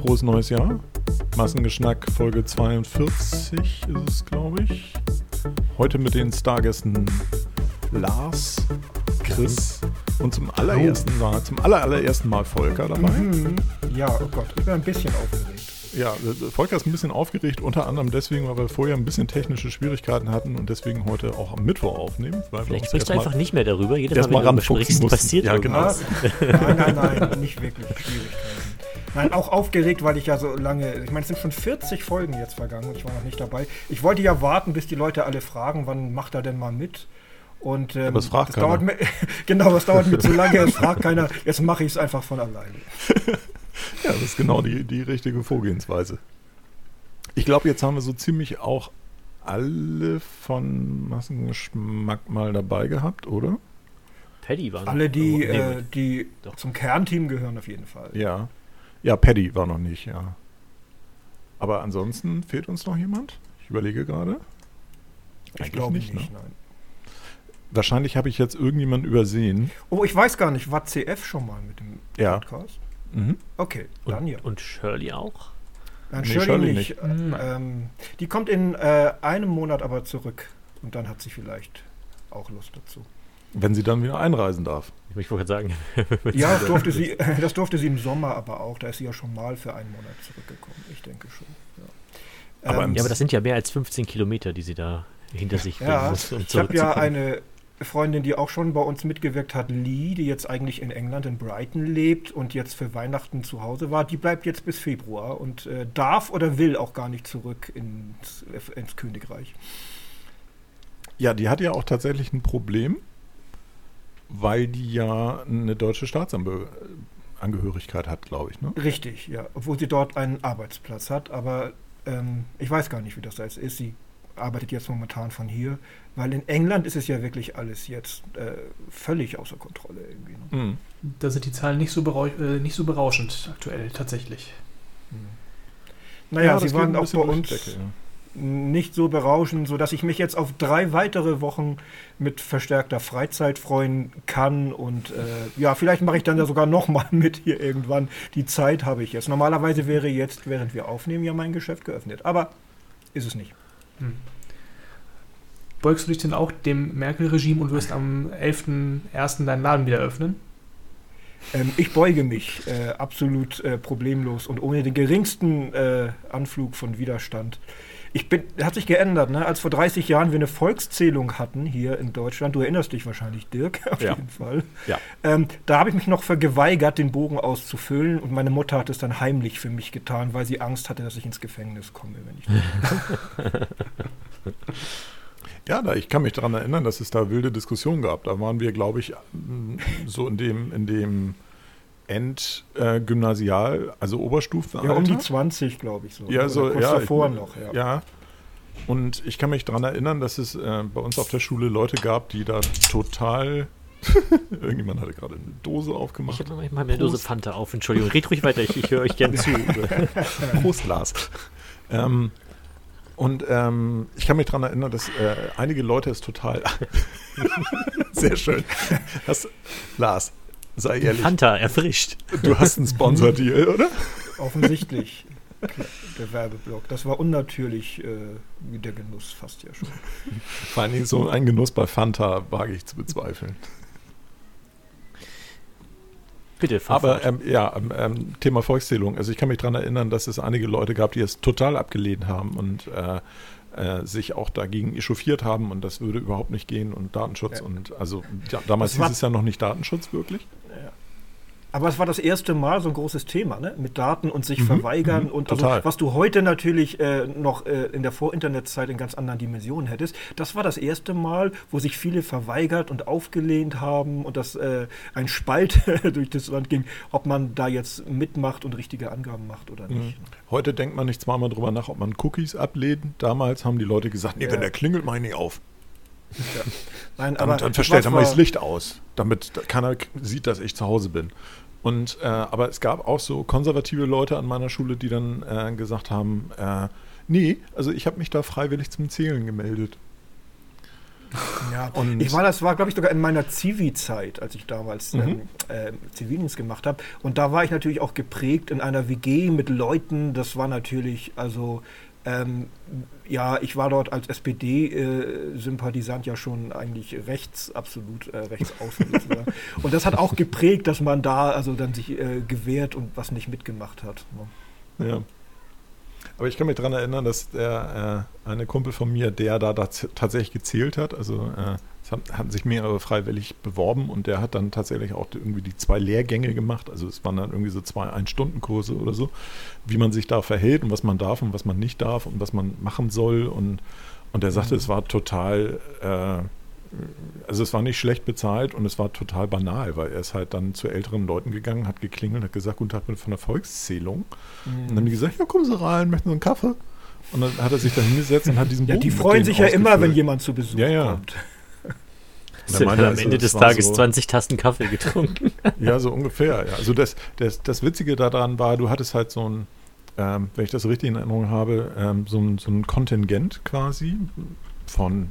frohes neues Jahr. Massengeschnack Folge 42 ist es, glaube ich. Heute mit den Stargästen Lars, Chris und zum allerersten Mal, zum aller, allerersten Mal Volker dabei. Mhm. Ja, oh Gott, ich bin ein bisschen aufgeregt. Ja, Volker ist ein bisschen aufgeregt, unter anderem deswegen, weil wir vorher ein bisschen technische Schwierigkeiten hatten und deswegen heute auch am Mittwoch aufnehmen. Weil Vielleicht sprichst du einfach nicht mehr darüber. Jedes Mal, mal wenn du sprichst, passiert Ja, irgendwas. Nein, nein, nein, nicht wirklich Schwierigkeiten. Nein, auch aufgeregt, weil ich ja so lange, ich meine, es sind schon 40 Folgen jetzt vergangen und ich war noch nicht dabei. Ich wollte ja warten, bis die Leute alle fragen, wann macht er denn mal mit? Und ähm, Aber es fragt das keiner. dauert mir, genau, das dauert mir zu lange, es fragt keiner. Jetzt mache ich es einfach von alleine. Ja, das ist genau die, die richtige Vorgehensweise. Ich glaube, jetzt haben wir so ziemlich auch alle von Massengeschmack mal dabei gehabt, oder? Paddy war noch- Alle, die, äh, die Doch. zum Kernteam gehören auf jeden Fall. Ja. Ja, Paddy war noch nicht, ja. Aber ansonsten fehlt uns noch jemand? Ich überlege gerade. ich glaube nicht, nicht, ne? nein. Wahrscheinlich habe ich jetzt irgendjemanden übersehen. Oh, ich weiß gar nicht, war CF schon mal mit dem Ja. Podcast? Mhm. Okay, dann und, ja. und Shirley auch? Nein, Nee, Shirley, Shirley nicht. Ähm, die kommt in äh, einem Monat aber zurück. Und dann hat sie vielleicht auch Lust dazu. Wenn sie dann wieder einreisen darf. Ich wollte gerade sagen. Ja, das durfte, sie, das durfte sie im Sommer aber auch. Da ist sie ja schon mal für einen Monat zurückgekommen. Ich denke schon. Ja, Aber im Ja, aber das sind ja mehr als 15 Kilometer, die sie da hinter sich bringen ja muss, um ich habe ja eine Freundin, die auch schon bei uns mitgewirkt hat, Lee, die jetzt eigentlich in England, in Brighton lebt und jetzt für Weihnachten zu Hause war. Die bleibt jetzt bis Februar und äh, darf oder will auch gar nicht zurück ins, ins Königreich. Ja, die hat ja auch tatsächlich ein Problem, weil die ja eine deutsche Staatsangehörigkeit hat, glaube ich. Ne? Richtig, ja. Obwohl sie dort einen Arbeitsplatz hat, aber ähm, ich weiß gar nicht, wie das da jetzt ist. Sie arbeitet jetzt momentan von hier, weil in England ist es ja wirklich alles jetzt äh, völlig außer Kontrolle irgendwie. Ne? Mhm. Da sind die Zahlen nicht so, berau äh, nicht so berauschend aktuell, tatsächlich. Naja, das sie waren auch bei uns Decke, ja. Nicht so berauschend, sodass ich mich jetzt auf drei weitere Wochen mit verstärkter Freizeit freuen kann. Und äh, ja, vielleicht mache ich dann ja sogar nochmal mit hier irgendwann. Die Zeit habe ich jetzt. Normalerweise wäre jetzt, während wir aufnehmen, ja mein Geschäft geöffnet. Aber ist es nicht. Beugst du dich denn auch dem Merkel-Regime und wirst am 11.01. deinen Laden wieder öffnen? Ähm, ich beuge mich äh, absolut äh, problemlos und ohne den geringsten äh, Anflug von Widerstand. Ich bin, hat sich geändert, ne? Als vor 30 Jahren wir eine Volkszählung hatten hier in Deutschland, du erinnerst dich wahrscheinlich, Dirk, auf Ja. jeden Fall. Ja. Ähm, da habe ich mich noch für geweigert, den Bogen auszufüllen und meine Mutter hat es dann heimlich für mich getan, weil sie Angst hatte, dass ich ins Gefängnis komme, wenn ich Ja, da, ich kann mich daran erinnern, dass es da wilde Diskussionen gab. Da waren wir, glaube ich, so in dem, in dem Endgymnasial, also Oberstufe. ja, um die 20, glaube ich so. Ja, so, kurz ja. davor ich- noch, ja. Ja. Und ich kann mich daran erinnern, dass es äh, bei uns auf der Schule Leute gab, die da total. Irgendjemand hatte gerade eine Dose Ich aufgemacht. habe manchmal eine Dose Prost. Fanta auf. Entschuldigung, red ruhig weiter, ich, ich höre euch gern zu. Prost, Lars. ähm, und ähm, ich kann mich daran erinnern, dass äh, einige Leute es total. Sehr schön. Das, Lars, sei ehrlich, Fanta erfrischt. du hast einen Sponsor-Deal, oder? Offensichtlich. Der Werbeblock. Das war unnatürlich, äh, wie der Genuss fast ja schon. Vor allen Dingen so ein Genuss bei Fanta wage ich zu bezweifeln. Bitte, fahr Aber ähm, ja, ähm, ähm, Thema Volkszählung. Also ich kann mich daran erinnern, dass es einige Leute gab, die es total abgelehnt haben und äh, äh, sich auch dagegen echauffiert haben und das würde überhaupt nicht gehen und Datenschutz Ja. und also ja, damals Das hieß es ja noch nicht Datenschutz wirklich. Aber es war das erste Mal so ein großes Thema, ne? Mit Daten und sich Mhm, verweigern mhm, und also, was du heute natürlich äh, noch äh, in der Vor-Internet-Zeit in ganz anderen Dimensionen hättest. Das war das erste Mal, wo sich viele verweigert und aufgelehnt haben und dass äh, ein Spalt durch das Land ging, ob man da jetzt mitmacht und richtige Angaben macht oder nicht. Heute denkt man nicht zweimal drüber nach, ob man Cookies ablehnt. Damals haben die Leute gesagt, nee, Ja. wenn der klingelt, mach ich nicht auf. Nein, Dann, dann was verstellt er mal das Licht aus, damit keiner sieht, dass ich zu Hause bin. Und äh, aber es gab auch so konservative Leute an meiner Schule, die dann äh, gesagt haben, äh, nee, also ich habe mich da freiwillig zum Zählen gemeldet. Ja, Und- ich war, das war, glaube ich, sogar in meiner Zivi-Zeit, als ich damals Mhm. ähm, äh, Zivildienst gemacht habe. Und da war ich natürlich auch geprägt in einer WG mit Leuten. Das war natürlich, also, ähm, ja, ich war dort als SPD-Sympathisant ja schon eigentlich rechts, absolut äh, rechts außen. sozusagen. und das hat auch geprägt, dass man da also dann sich äh, gewehrt und was nicht mitgemacht hat. Ne? Ja. Aber ich kann mich daran erinnern, dass der äh, eine Kumpel von mir, der da tats- tatsächlich gezählt hat, also äh, es haben, haben sich mehrere freiwillig beworben und der hat dann tatsächlich auch irgendwie die zwei Lehrgänge gemacht. Also es waren dann irgendwie so zwei Ein-Stunden-Kurse oder so, wie man sich da verhält und was man darf und was man nicht darf und was man machen soll. Und, und der sagte, Mhm. es war total, äh, also es war nicht schlecht bezahlt und es war total banal, weil er ist halt dann zu älteren Leuten gegangen, hat geklingelt, hat gesagt, guten Tag, bin von der Volkszählung. Und dann haben die gesagt, ja, kommen Sie rein, möchten Sie einen Kaffee? Und dann hat er sich da hingesetzt und hat diesen Ja, Bogen die mit freuen sich ja immer, wenn jemand zu Besuch Ja, ja. kommt. Und er Am Ende es des Tages so- 20 Tassen Kaffee getrunken. Ja, so ungefähr. Ja. Also das, das, das Witzige daran war, du hattest halt so ein, ähm, wenn ich das richtig in Erinnerung habe, ähm, so, ein, so ein Kontingent quasi von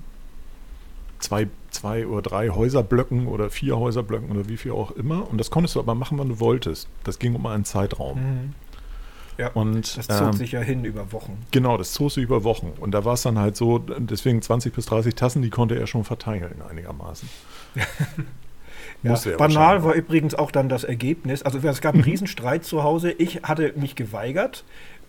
zwei, zwei oder drei Häuserblöcken oder vier Häuserblöcken oder wie viel auch immer. Und das konntest du aber machen, wann du wolltest. Das ging um einen Zeitraum. Mhm. Ja, Und das zog ähm, sich ja hin über Wochen. Genau, das zog sich über Wochen. Und da war es dann halt so, deswegen 20 bis 30 Tassen, die konnte er schon verteilen einigermaßen. Ja, banal war übrigens auch dann das Ergebnis. Also es gab einen Riesenstreit zu Hause. Ich hatte mich geweigert.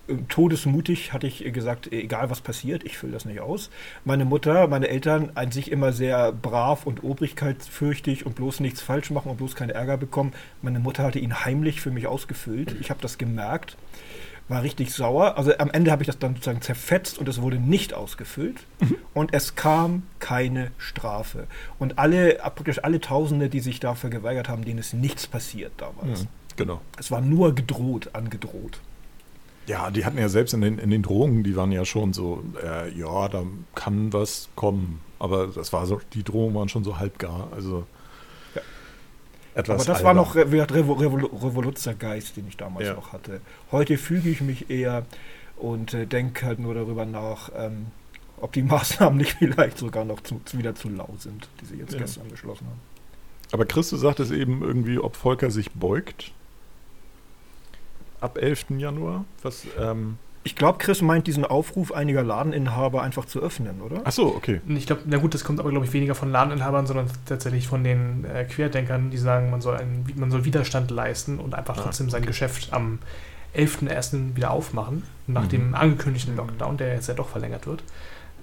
Äh, Todesmutig hatte ich gesagt, egal was passiert, ich fülle das nicht aus. Meine Mutter, meine Eltern, an sich immer sehr brav und obrigkeitsfürchtig und bloß nichts falsch machen und bloß keinen Ärger bekommen. Meine Mutter hatte ihn heimlich für mich ausgefüllt. Ich habe das gemerkt, war richtig sauer. Also am Ende habe ich das dann sozusagen zerfetzt und es wurde nicht ausgefüllt. Und es kam keine Strafe. Und alle, praktisch alle Tausende, die sich dafür geweigert haben, denen ist nichts passiert damals. Mhm, genau. Es war nur gedroht, angedroht. Ja, die hatten ja selbst in den, in den Drogen, die waren ja schon so, äh, ja, da kann was kommen. Aber das war so, die Drohungen waren schon so halbgar. Also. Etwas. Aber das war albern. noch Re Revo Revol Revoluzergeist, den ich damals Ja. noch hatte. Heute füge ich mich eher und äh, denke halt nur darüber nach, ähm, ob die Maßnahmen nicht vielleicht sogar noch zu, wieder zu lau sind, die sie jetzt Ja. gestern beschlossen haben. Aber Christus sagt es eben irgendwie, ob Volker sich beugt. Ab 11. Januar. Was, ähm, Ich glaube, Chris meint diesen Aufruf einiger Ladeninhaber einfach zu öffnen, oder? ach so, okay. Ich glaube, na gut, das kommt aber, glaube ich, weniger von Ladeninhabern, sondern tatsächlich von den äh, Querdenkern, die sagen, man soll, einen, man soll Widerstand leisten und einfach Ah, trotzdem sein Geschäft am 11.01. wieder aufmachen, nach Mhm. dem angekündigten Lockdown, der jetzt ja doch verlängert wird.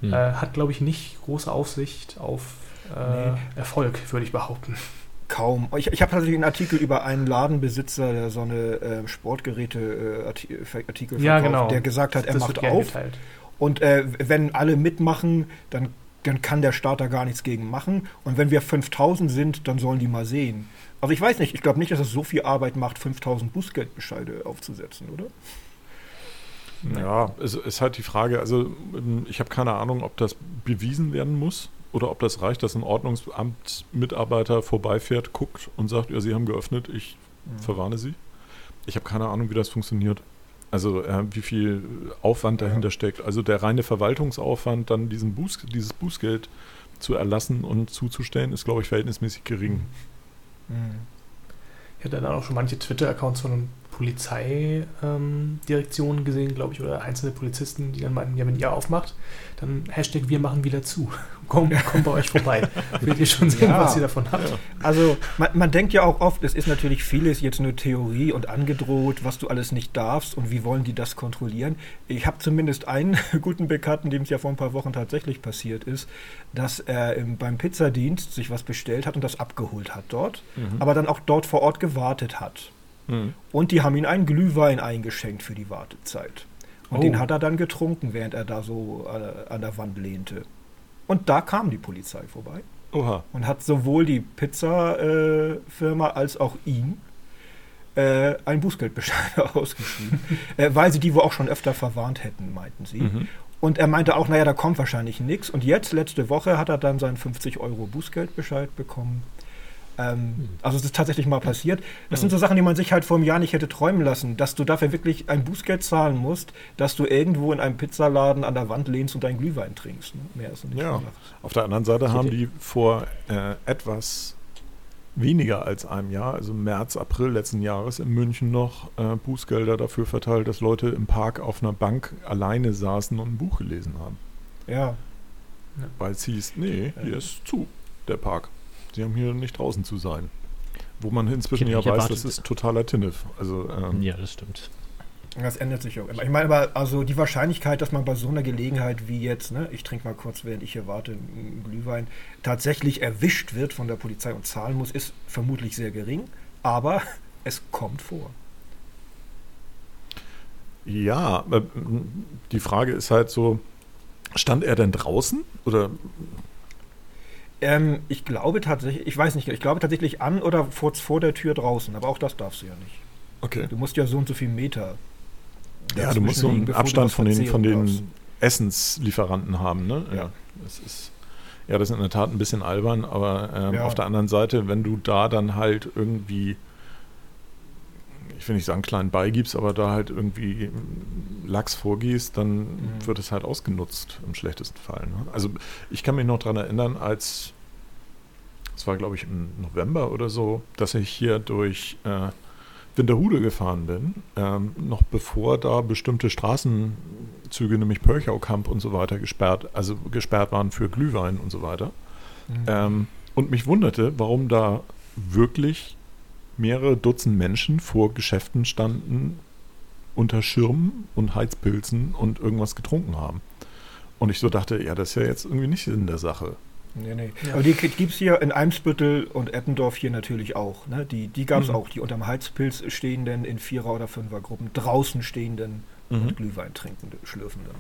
Hm. Äh, hat, glaube ich, nicht große Aussicht auf äh, Nee. Erfolg, würde ich behaupten. Kaum. Ich, ich habe tatsächlich einen Artikel über einen Ladenbesitzer, der so eine äh, Sportgeräte-Artikel verkauft, Ja, genau. der gesagt hat, er Das macht auf. geteilt. Und äh, wenn alle mitmachen, dann, dann kann der Staat da gar nichts gegen machen. Und wenn wir 5000 sind, dann sollen die mal sehen. Also ich weiß nicht, ich glaube nicht, dass es so viel Arbeit macht, 5000 Bußgeldbescheide aufzusetzen, oder? Ja, es ist halt die Frage, also ähm, ich habe keine Ahnung, ob das bewiesen werden muss oder ob das reicht, dass ein Ordnungsamtsmitarbeiter vorbeifährt, guckt und sagt, ja, Sie haben geöffnet, ich verwarne Sie. Ich habe keine Ahnung, wie das funktioniert. Also äh, wie viel Aufwand Ja. dahinter steckt. Also der reine Verwaltungsaufwand, dann diesen Buß, dieses Bußgeld zu erlassen und zuzustellen, ist, glaube ich, verhältnismäßig gering. Ich hatte dann auch schon manche Twitter-Accounts von Polizeidirektionen gesehen, glaube ich, oder einzelne Polizisten, die dann meinten, ja, wenn ihr aufmacht, dann Hashtag wir machen wieder zu. Komm, komm bei euch vorbei. Werdet ihr schon sehen, Ja. was ihr davon habt. Also man, man denkt ja auch oft, es ist natürlich vieles jetzt nur Theorie und angedroht, was du alles nicht darfst und wie wollen die das kontrollieren. Ich habe zumindest einen guten Bekannten, dem es ja vor ein paar Wochen tatsächlich passiert ist, dass er im, beim Pizzadienst sich was bestellt hat und das abgeholt hat dort, Mhm. aber dann auch dort vor Ort gewartet hat. Mhm. Und die haben ihm einen Glühwein eingeschenkt für die Wartezeit. Und Oh. den hat er dann getrunken, während er da so äh, an der Wand lehnte. Und da kam die Polizei vorbei Oha. und hat sowohl die Pizzafirma als auch ihn äh, einen Bußgeldbescheid ausgeschrieben, äh, weil sie die wohl auch schon öfter verwarnt hätten, meinten sie. Mhm. Und er meinte auch, naja, da kommt wahrscheinlich nichts. Und jetzt, letzte Woche, hat er dann seinen 50 Euro Bußgeldbescheid bekommen. Ähm, also es ist tatsächlich mal passiert. Das sind so Sachen, die man sich halt vor einem Jahr nicht hätte träumen lassen, dass du dafür wirklich ein Bußgeld zahlen musst, dass du irgendwo in einem Pizzaladen an der Wand lehnst und deinen Glühwein trinkst. Ne? Mehr ist nicht Ja. gemacht. Auf der anderen Seite haben die vor äh, etwas weniger als einem Jahr, also März, April letzten Jahres in München noch äh, Bußgelder dafür verteilt, dass Leute im Park auf einer Bank alleine saßen und ein Buch gelesen haben. Ja. Weil es hieß, nee, hier ist zu, der Park. Sie haben hier nicht draußen zu sein. Wo man inzwischen ja weiß, erwartet- das ist totaler Tinnef. Also, ähm, Ja, das stimmt. Das ändert sich auch immer. Ich meine aber, also die Wahrscheinlichkeit, dass man bei so einer Gelegenheit wie jetzt, ne, ich trinke mal kurz, während ich hier warte, einen Glühwein, tatsächlich erwischt wird von der Polizei und zahlen muss, ist vermutlich sehr gering. Aber es kommt vor. ja, äh, die Frage ist halt so, stand er denn draußen? Oder Ähm, ich glaube tatsächlich, ich weiß nicht, ich glaube tatsächlich an oder vor, vor der Tür draußen, aber auch das darfst du ja nicht. okay. Du musst ja so und so viel Meter. Ja, du musst so einen Abstand von den, von darfst. den Essenslieferanten haben, ne? Ja. Das ist, ja, das ist in der Tat ein bisschen albern, aber ähm, Ja. auf der anderen Seite, wenn du da dann halt irgendwie, ich will nicht sagen klein beigibst, aber da halt irgendwie Lachs vorgehst, dann Mhm. wird es halt ausgenutzt im schlechtesten Fall. Ne? Also ich kann mich noch daran erinnern, als, es war glaube ich im November oder so, dass ich hier durch äh, Winterhude gefahren bin, ähm, noch bevor da bestimmte Straßenzüge, nämlich Pörchaukamp und so weiter, gesperrt, also gesperrt waren für Glühwein und so weiter. Mhm. Ähm, und mich wunderte, warum da wirklich mehrere Dutzend Menschen vor Geschäften standen, unter Schirmen und Heizpilzen und irgendwas getrunken haben. Und ich so dachte, ja, das ist ja jetzt irgendwie nicht Sinn der Sache. Nee, nee. Ja. Aber die gibt es hier in Eimsbüttel und Eppendorf hier natürlich auch. Ne? Die, die gab es Mhm. auch, die unterm Heizpilz stehenden in Vierer- oder Fünfergruppen, draußen stehenden Mhm. und Glühwein trinkende, schlürfenden.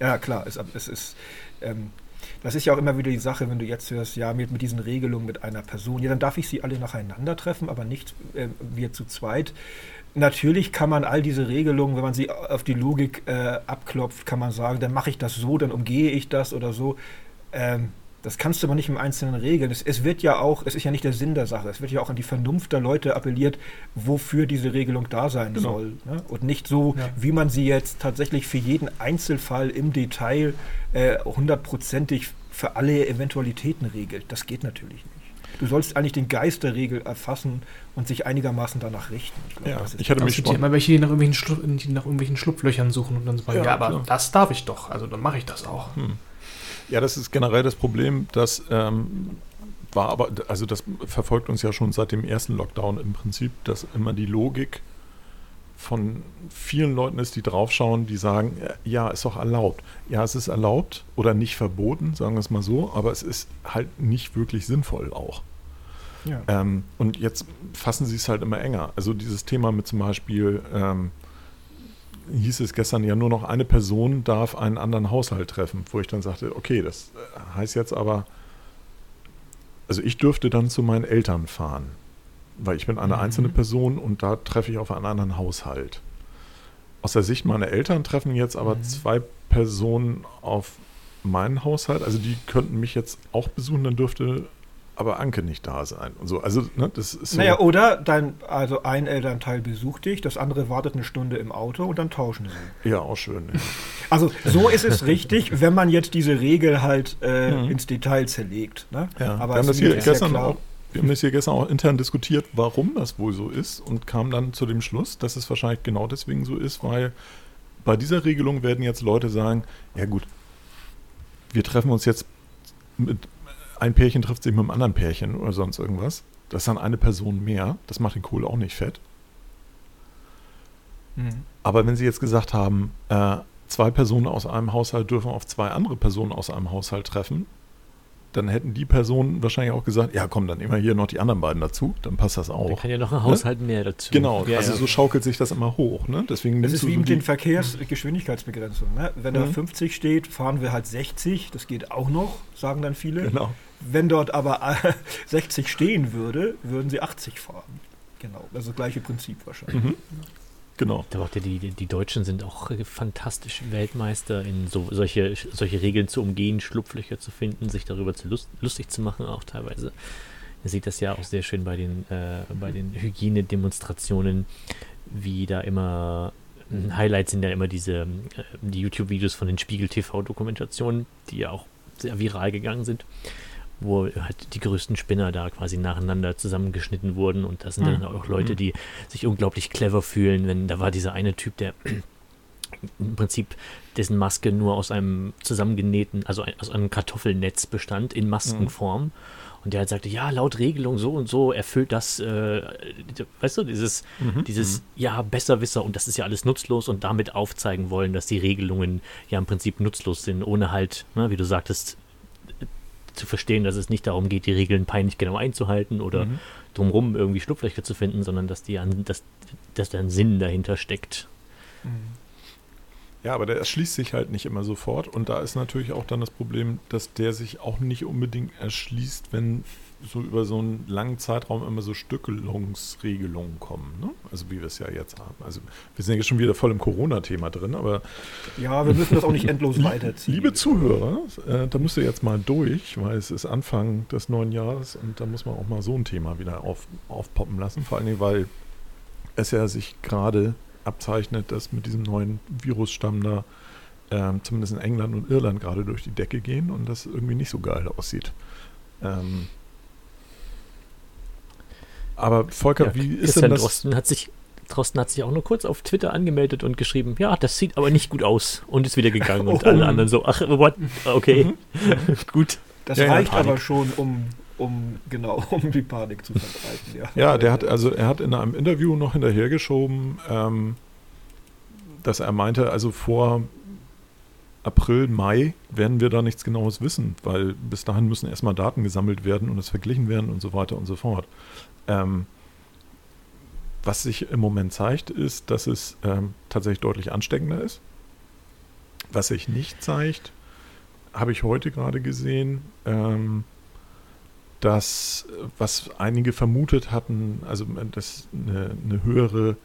Ja, klar, es, es ist. Ähm, das ist ja auch immer wieder die Sache, wenn du jetzt hörst, ja, mit, mit diesen Regelungen mit einer Person, ja, dann darf ich sie alle nacheinander treffen, aber nicht äh, wir zu zweit. Natürlich kann man all diese Regelungen, wenn man sie auf die Logik äh, abklopft, kann man sagen, dann mache ich das so, dann umgehe ich das oder so. Ähm, das kannst du aber nicht im Einzelnen regeln. Es, es wird ja auch, es ist ja nicht der Sinn der Sache, es wird ja auch an die Vernunft der Leute appelliert, wofür diese Regelung da sein Genau. soll. Ne? Und nicht so, Ja. wie man sie jetzt tatsächlich für jeden Einzelfall im Detail äh, hundertprozentig für alle Eventualitäten regelt. Das geht natürlich nicht. Du sollst eigentlich den Geist der Regel erfassen und sich einigermaßen danach richten. glaub, Ja, das ist- ich hatte mich ja immer welche, die nach irgendwelchen, Schlu die nach irgendwelchen Schlupflöchern suchen und dann sagen, Ja, ja, aber klar. das darf ich doch, also dann mache ich das auch. Hm. Ja, das ist generell das Problem, das ähm, war aber, also das verfolgt uns ja schon seit dem ersten Lockdown im Prinzip, dass immer die Logik von vielen Leuten ist, die draufschauen, die sagen, äh, ja, ist doch erlaubt. Ja, es ist erlaubt oder nicht verboten, sagen wir es mal so, aber es ist halt nicht wirklich sinnvoll auch. ja. Ähm, und jetzt fassen sie es halt immer enger. Also dieses Thema mit zum Beispiel, ähm, hieß es gestern ja nur noch eine Person darf einen anderen Haushalt treffen, wo ich dann sagte, okay, das äh, heißt jetzt aber, also ich dürfte dann zu meinen Eltern fahren, weil ich bin eine Mhm. einzelne Person und da treffe ich auf einen anderen Haushalt. Aus der Sicht meiner Eltern treffen jetzt aber Mhm. zwei Personen auf meinen Haushalt, also die könnten mich jetzt auch besuchen, dann dürfte aber Anke nicht da sein und so. Also, ne, das ist so. Naja, oder dein, also ein Elternteil besucht dich, das andere wartet eine Stunde im Auto und dann tauschen sie. ja, auch schön. Ja. Also so ist es richtig, wenn man jetzt diese Regel halt äh, Mhm. ins Detail zerlegt. Ne? Ja, Aber wir haben das hier gestern auch, wir haben das hier gestern auch intern diskutiert, warum das wohl so ist und kam dann zu dem Schluss, dass es wahrscheinlich genau deswegen so ist, weil bei dieser Regelung werden jetzt Leute sagen, ja gut, wir treffen uns jetzt mit, ein Pärchen trifft sich mit einem anderen Pärchen oder sonst irgendwas. Das ist dann eine Person mehr. Das macht den Kohl auch nicht fett. Mhm. Aber wenn Sie jetzt gesagt haben, äh, zwei Personen aus einem Haushalt dürfen auf zwei andere Personen aus einem Haushalt treffen, dann hätten die Personen wahrscheinlich auch gesagt, ja komm, dann nehmen wir hier noch die anderen beiden dazu, dann passt das Da auch. kann ja noch ein Haushalt mehr dazu. Genau, ja, also ja. so schaukelt sich das immer hoch. Ne? Deswegen Das ist du wie so mit den Verkehrsgeschwindigkeitsbegrenzungen. Ne? Wenn da Mhm. 50 steht, fahren wir halt 60. Das geht auch noch, sagen dann viele. Genau. Wenn dort aber äh, 60 stehen würde, würden sie 80 fahren. Genau, also das gleiche Prinzip wahrscheinlich. Mhm. Genau. Da auch die, die, die Deutschen sind auch äh, fantastisch Weltmeister in so, solche, solche Regeln zu umgehen, Schlupflöcher zu finden, sich darüber zu lust, lustig zu machen, auch teilweise. Man sieht das ja auch sehr schön bei den, äh, bei den Hygienedemonstrationen, wie da immer ein Highlight sind ja immer diese äh, die YouTube-Videos von den Spiegel TV-Dokumentationen, die ja auch sehr viral gegangen sind, wo halt die größten Spinner da quasi nacheinander zusammengeschnitten wurden. Und da sind dann auch Leute, die sich unglaublich clever fühlen, wenn da war dieser eine Typ, der im Prinzip dessen Maske nur aus einem zusammengenähten, also ein, aus einem Kartoffelnetz bestand in Maskenform. Und der halt sagte, ja, laut Regelung so und so erfüllt das, äh, weißt du, dieses, dieses, ja, Besserwisser und das ist ja alles nutzlos und damit aufzeigen wollen, dass die Regelungen ja im Prinzip nutzlos sind, ohne halt, ne, wie du sagtest, zu verstehen, dass es nicht darum geht, die Regeln peinlich genau einzuhalten oder Mhm. drumrum irgendwie Schlupflöcher zu finden, sondern dass die an, dass, dass da ein Sinn dahinter steckt. Ja, aber der erschließt sich halt nicht immer sofort. Und da ist natürlich auch dann das Problem, dass der sich auch nicht unbedingt erschließt, wenn so über so einen langen Zeitraum immer so Stückelungsregelungen kommen. Ne? Also wie wir es ja jetzt haben. Also wir sind ja schon wieder voll im Corona-Thema drin, aber Ja, wir müssen das auch nicht endlos weiterziehen. liebe Zuhörer, äh, da müsst ihr jetzt mal durch, weil es ist Anfang des neuen Jahres und da muss man auch mal so ein Thema wieder auf, aufpoppen lassen. Vor allen Dingen, weil es ja sich gerade abzeichnet, dass mit diesem neuen Virusstamm da ähm, zumindest in England und Irland gerade durch die Decke gehen und das irgendwie nicht so geil aussieht. Ähm, aber Volker, Ja, wie ist Christian denn das? Drosten hat sich Drosten hat sich auch nur kurz auf Twitter angemeldet und geschrieben, ja, das sieht aber nicht gut aus und ist wieder gegangen und Oh. alle anderen so, ach, what? Okay, gut. Das Ja, reicht aber schon, um, um, genau, um die Panik zu verbreiten. Ja, Ja, der hat also er hat in einem Interview noch hinterhergeschoben, ähm, dass er meinte, also vor April, Mai werden wir da nichts Genaues wissen, weil bis dahin müssen erstmal Daten gesammelt werden und es verglichen werden und so weiter und so fort. Ähm, was sich im Moment zeigt, ist, dass es ähm, tatsächlich deutlich ansteckender ist. Was sich nicht zeigt, habe ich heute gerade gesehen, ähm, dass, äh, was einige vermutet hatten, also äh, dass eine, eine höhere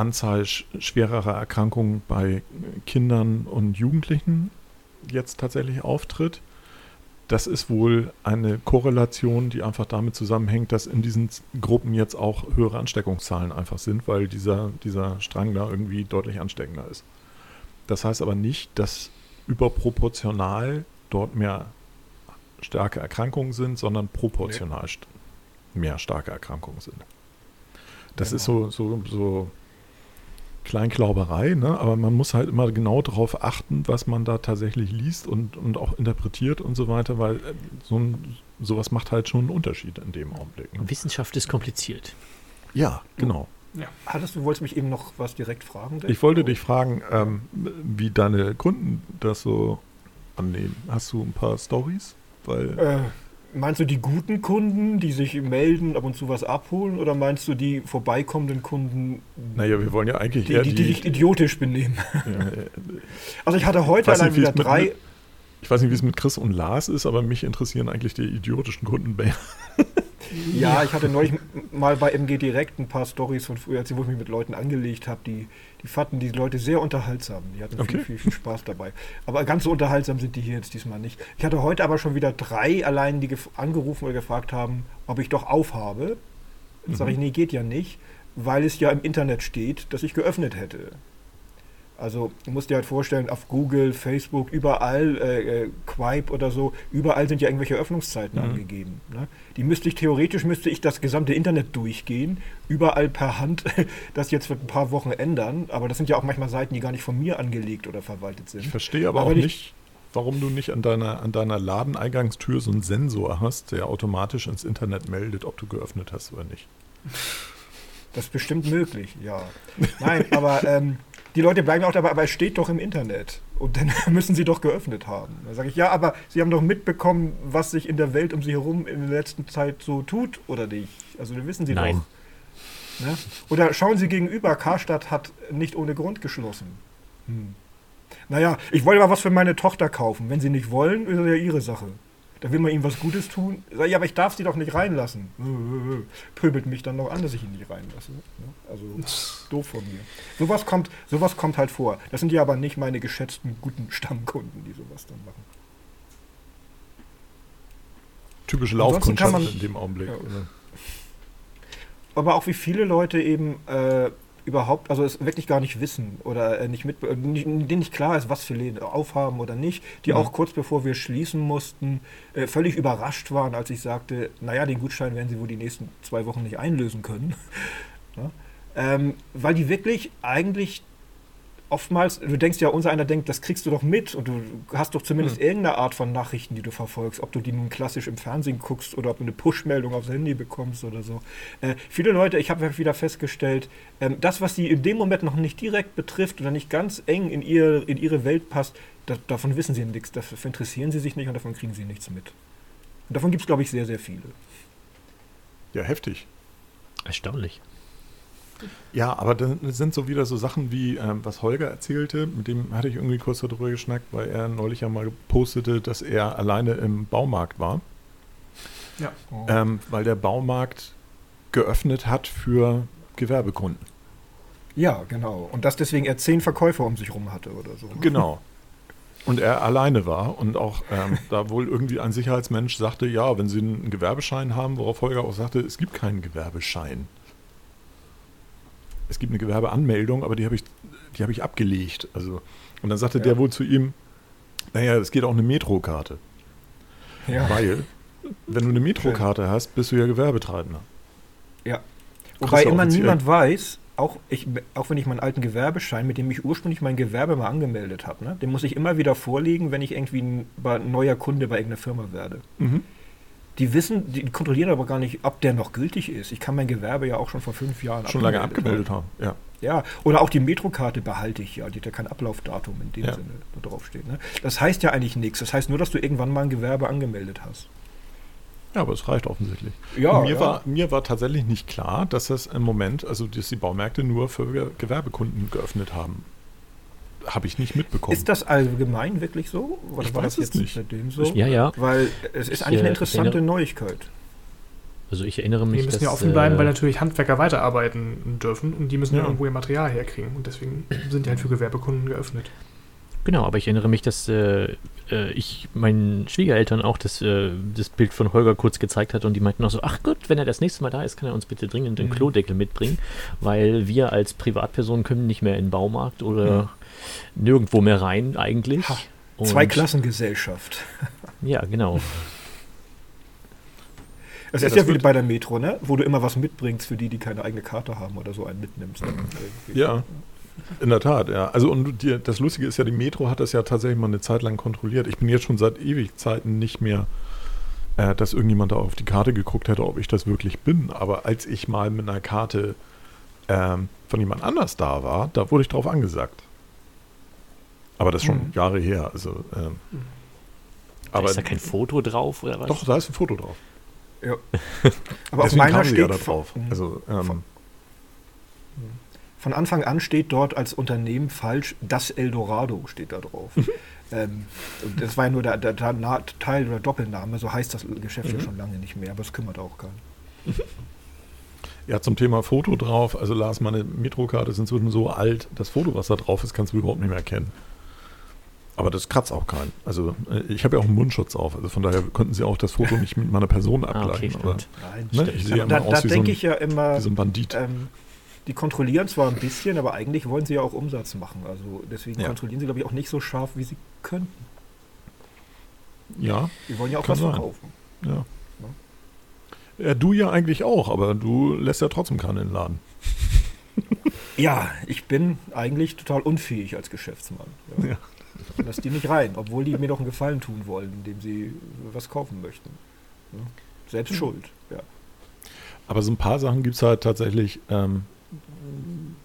Anzahl sch schwererer Erkrankungen bei Kindern und Jugendlichen jetzt tatsächlich auftritt. Das ist wohl eine Korrelation, die einfach damit zusammenhängt, dass in diesen Gruppen jetzt auch höhere Ansteckungszahlen einfach sind, weil dieser, dieser Strang da irgendwie deutlich ansteckender ist. Das heißt aber nicht, dass überproportional dort mehr starke Erkrankungen sind, sondern proportional st mehr starke Erkrankungen sind. Das ist so, so, so Kleinklauberei, ne? aber man muss halt immer genau darauf achten, was man da tatsächlich liest und, und auch interpretiert und so weiter, weil äh, so ein, sowas macht halt schon einen Unterschied in dem Augenblick. Ne? Wissenschaft ist kompliziert. Ja, genau. Hattest du, wolltest mich eben noch was direkt fragen? Ich wollte dich fragen, ähm, wie deine Kunden das so annehmen. Hast du ein paar Stories? Weil Äh, meinst du die guten Kunden, die sich melden, ab und zu was abholen, oder meinst du die vorbeikommenden Kunden, Naja, wir wollen ja eigentlich die, eher die, die sich idiotisch benehmen? ja, äh, Also ich hatte heute allein wieder es mit- drei. ich weiß nicht, wie es mit Chris und Lars ist, aber mich interessieren eigentlich die idiotischen Kunden mehr. Ja, ich hatte neulich mal bei MG Direkt ein paar Stories von früher, wo ich mich mit Leuten angelegt habe, die, die fanden die Leute sehr unterhaltsam. Die hatten Okay. viel, viel, viel Spaß dabei. Aber ganz so unterhaltsam sind die hier jetzt diesmal nicht. Ich hatte heute aber schon wieder drei allein, die angerufen oder gefragt haben, ob ich doch aufhabe. Jetzt sage ich, nee, geht ja nicht, weil es ja im Internet steht, dass ich geöffnet hätte. Also, du musst dir halt vorstellen, auf Google, Facebook, überall, äh, äh, Quipe oder so, überall sind ja irgendwelche Öffnungszeiten Mhm. angegeben. Ne? Die müsste ich, theoretisch müsste ich das gesamte Internet durchgehen, überall per Hand das jetzt für ein paar Wochen ändern, aber das sind ja auch manchmal Seiten, die gar nicht von mir angelegt oder verwaltet sind. Ich verstehe aber, Aber auch nicht- nicht, warum du nicht an deiner, an deiner Ladeneingangstür so einen Sensor hast, der automatisch ins Internet meldet, ob du geöffnet hast oder nicht. Das ist bestimmt möglich, ja. Nein, aber ähm, die Leute bleiben auch dabei, aber es steht doch im Internet. Und dann müssen sie doch geöffnet haben. Da sage ich, ja, aber sie haben doch mitbekommen, was sich in der Welt um sie herum in der letzten Zeit so tut, oder nicht? Also das wissen sie Nein. doch. Ne? Oder schauen Sie gegenüber, Karstadt hat nicht ohne Grund geschlossen. Hm. Naja, ich wollte mal was für meine Tochter kaufen. Wenn sie nicht wollen, ist das ja ihre Sache. Da will man ihnen was Gutes tun. Sag ich, Ja, aber ich darf sie doch nicht reinlassen. Pöbelt mich dann noch an, dass ich ihn nicht reinlasse. Ne? Also doof von mir. Sowas kommt, sowas kommt halt vor. Das sind ja aber nicht meine geschätzten guten Stammkunden, die sowas dann machen. typische Laufkundschaft in dem Augenblick. Ja. oder? aber auch wie viele Leute eben äh, überhaupt, also es wirklich gar nicht wissen oder äh, nicht mit, äh, nicht, denen nicht klar ist, was für Läden aufhaben oder nicht, die Mhm. auch kurz bevor wir schließen mussten, äh, völlig überrascht waren, als ich sagte, naja, den Gutschein werden sie wohl die nächsten zwei Wochen nicht einlösen können. ja? ähm, weil die wirklich eigentlich oftmals, du denkst ja, unser einer denkt, das kriegst du doch mit und du hast doch zumindest Hm. irgendeine Art von Nachrichten, die du verfolgst, ob du die nun klassisch im Fernsehen guckst oder ob du eine Push-Meldung aufs Handy bekommst oder so. Äh, viele Leute, ich habe wieder festgestellt, ähm, das, was sie in dem Moment noch nicht direkt betrifft oder nicht ganz eng in, ihr, in ihre Welt passt, da, davon wissen sie nichts, dafür interessieren sie sich nicht und davon kriegen sie nichts mit. Und davon gibt es, glaube ich, sehr, sehr viele. Ja, heftig. Erstaunlich. Ja, aber dann sind so wieder so Sachen wie, ähm, was Holger erzählte, mit dem hatte ich irgendwie kurz darüber geschnackt, weil er neulich ja mal postete, dass er alleine im Baumarkt war, Ja. ähm, weil der Baumarkt geöffnet hat für Gewerbekunden. ja, genau. Und dass deswegen er zehn Verkäufer um sich rum hatte oder so. Genau. Und er alleine war und auch ähm, da wohl irgendwie ein Sicherheitsmensch sagte, ja, wenn Sie einen Gewerbeschein haben, worauf Holger auch sagte, es gibt keinen Gewerbeschein. Es gibt eine Gewerbeanmeldung, aber die habe ich, die habe ich abgelegt. Also, und dann sagte Ja. der wohl zu ihm, naja, es geht auch eine Metrokarte. Ja. Weil, wenn du eine Metrokarte hast, bist du ja Gewerbetreibender. Ja. Wobei immer niemand weiß, auch, ich, auch wenn ich meinen alten Gewerbeschein, mit dem ich ursprünglich mein Gewerbe mal angemeldet habe, ne, den muss ich immer wieder vorlegen, wenn ich irgendwie ein neuer Kunde bei irgendeiner Firma werde. Mhm. Die wissen, die kontrollieren aber gar nicht, ob der noch gültig ist. Ich kann mein Gewerbe ja auch schon vor fünf Jahren Schon lange abgemeldet haben. Ja. Ja, oder auch die Metrokarte behalte ich ja. Die hat ja kein Ablaufdatum in dem Ja. Sinne, da draufsteht. Ne? Das heißt ja eigentlich nichts. Das heißt nur, dass du irgendwann mal ein Gewerbe angemeldet hast. ja, aber es reicht offensichtlich. Ja, mir, ja. War, mir war tatsächlich nicht klar, dass das im Moment, also dass die Baumärkte nur für Ge- Gewerbekunden geöffnet haben. Habe ich nicht mitbekommen. Ist das allgemein wirklich so? Oder Ich war weiß das es jetzt nicht. mit dem so? Ja, ja. Weil es ist Ich, eigentlich eine äh, interessante erinnere- Neuigkeit. Also ich erinnere mich, Die müssen dass, ja offen bleiben, äh, weil natürlich Handwerker weiterarbeiten dürfen und die müssen ja, Ja. irgendwo ihr Material herkriegen. Und deswegen sind die halt für Gewerbekunden geöffnet. Genau, aber ich erinnere mich, dass äh, äh, ich meinen Schwiegereltern auch das, äh, das Bild von Holger kurz gezeigt hatte und die meinten auch so, ach Gott, wenn er das nächste Mal da ist, kann er uns bitte dringend den Mhm. Klodeckel mitbringen, weil wir als Privatperson können nicht mehr in den Baumarkt oder nirgendwo mehr rein eigentlich. Ha, Und- Zweiklassengesellschaft. Ja, genau. Es Ja, ist das ja wie bei der Metro, ne? Wo du immer was mitbringst für die, die keine eigene Karte haben oder so einen mitnimmst. Ja, in der Tat, ja. Also und die, das Lustige ist ja, die Metro hat das ja tatsächlich mal eine Zeit lang kontrolliert. Ich bin jetzt schon seit ewig Zeiten nicht mehr, äh, dass irgendjemand da auf die Karte geguckt hätte, ob ich das wirklich bin. Aber als ich mal mit einer Karte ähm, von jemand anders da war, da wurde ich drauf angesagt. Aber das ist schon Mhm. Jahre her. Also, ähm, Aber ist da kein Foto drauf oder was? Doch, da ist ein Foto drauf. Ja. Aber auf meiner sie ja steht da drauf. Von, Also, ähm, von- von Anfang an steht dort als Unternehmen falsch, das Eldorado steht da drauf. Mhm. ähm, und das war ja nur der, der, der Teil oder Doppelname, so heißt das Geschäft ja Mhm. schon lange nicht mehr, aber es kümmert auch keinen. Ja, zum Thema Foto drauf. Also Lars, meine Metrokarte ist inzwischen so alt, das Foto, was da drauf ist, kannst du überhaupt nicht mehr erkennen. Aber das kratzt auch keinen. Also äh, ich habe ja auch einen Mundschutz auf. Also von daher könnten sie auch das Foto nicht mit meiner Person Ah, okay, abgleichen. stimmt. Nein, ne, Stimmt. ich sehe ja da da so, denke ein, ich ja immer, wie so ein Bandit. ähm, die kontrollieren zwar ein bisschen, aber eigentlich wollen sie ja auch Umsatz machen. Also deswegen Ja. kontrollieren sie, glaube ich, auch nicht so scharf, wie sie könnten. ja, Die wollen ja auch was sein. verkaufen. ja. Ja, du ja eigentlich auch, aber du lässt ja trotzdem keinen in den Laden. Ja, ich bin eigentlich total unfähig als Geschäftsmann. Ja. Ja. Lass die nicht rein, obwohl die mir doch einen Gefallen tun wollen, indem sie was kaufen möchten. Ja. Selbst schuld. Ja. Aber so ein paar Sachen gibt es halt tatsächlich, ähm,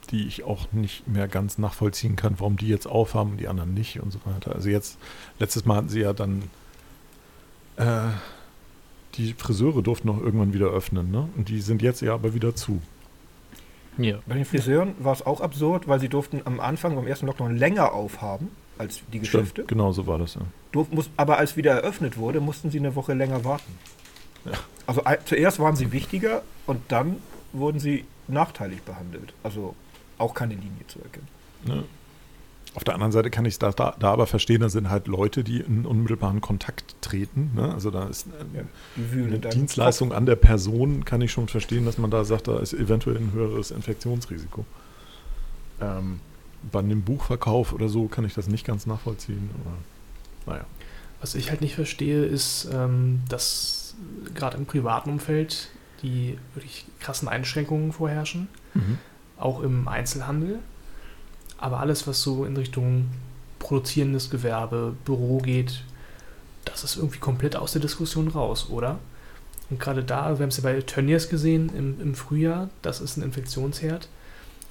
die ich auch nicht mehr ganz nachvollziehen kann, warum die jetzt aufhaben und die anderen nicht und so weiter. Also jetzt, letztes Mal hatten sie ja dann, äh, die Friseure durften noch irgendwann wieder öffnen, ne? Und die sind jetzt ja aber wieder zu. Ja. Bei den Friseuren war es auch absurd, weil sie durften am Anfang, beim ersten Lockdown, länger aufhaben als die Geschäfte. Stimmt, genau so war das ja. Durf, muss, aber als wieder eröffnet wurde, mussten sie eine Woche länger warten. Ja. Also zuerst waren sie wichtiger und dann wurden sie nachteilig behandelt. Also auch keine Linie zu erkennen. Ne? Auf der anderen Seite kann ich da, da, da aber verstehen, da sind halt Leute, die in unmittelbaren Kontakt treten. Ne? Also da ist äh, Ja, eine in deinem Dienstleistung an der Person, kann ich schon verstehen, dass man da sagt, da ist eventuell ein höheres Infektionsrisiko. Ähm, bei einem Buchverkauf oder so kann ich das nicht ganz nachvollziehen. Aber, naja. Was ich halt nicht verstehe, ist, ähm, dass gerade im privaten Umfeld die wirklich krassen Einschränkungen vorherrschen, auch im Einzelhandel. Aber alles, was so in Richtung produzierendes Gewerbe, Büro geht, das ist irgendwie komplett aus der Diskussion raus, oder? Und gerade da, wir haben es ja bei Tönnies gesehen im, im Frühjahr, das ist ein Infektionsherd.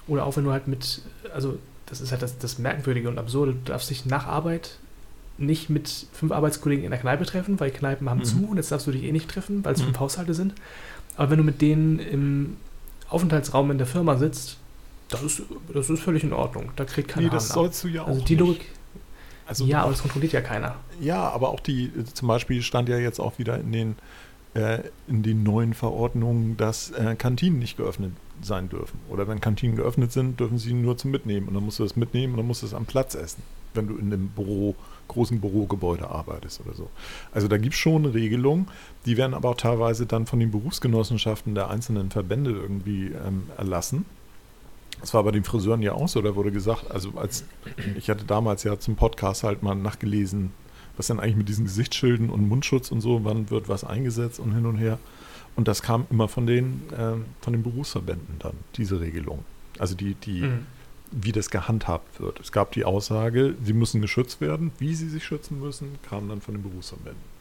Oder auch wenn du halt mit, also das ist halt das, das Merkwürdige und Absurde, du darfst dich nach Arbeit nicht mit fünf Arbeitskollegen in der Kneipe treffen, weil Kneipen haben Mhm. zu und jetzt darfst du dich eh nicht treffen, weil es Mhm. fünf Haushalte sind. Aber wenn du mit denen im Aufenthaltsraum in der Firma sitzt, das ist, das ist völlig in Ordnung. Da kriegt keiner Nee, das Hahn ab. sollst du ja auch Also die. Logik, Also, ja, aber das kontrolliert ja keiner. Ja, aber auch die, zum Beispiel stand ja jetzt auch wieder in den, äh, in den neuen Verordnungen, dass äh, Kantinen nicht geöffnet sein dürfen. Oder wenn Kantinen geöffnet sind, dürfen sie nur zum Mitnehmen. Und dann musst du das mitnehmen und dann musst du es am Platz essen, wenn du in einem Büro, großen Bürogebäude arbeitest oder so. Also da gibt es schon Regelungen, die werden aber auch teilweise dann von den Berufsgenossenschaften der einzelnen Verbände irgendwie ähm, erlassen. Das war bei den Friseuren ja auch so, da wurde gesagt, also als ich hatte damals ja zum Podcast halt mal nachgelesen, was denn eigentlich mit diesen Gesichtsschilden und Mundschutz und so, wann wird was eingesetzt und hin und her. Und das kam immer von den, ähm, von den Berufsverbänden dann, diese Regelung. Also die, die, Mhm. wie das gehandhabt wird. Es gab die Aussage, sie müssen geschützt werden. Wie sie sich schützen müssen, kam dann von den Berufsverbänden.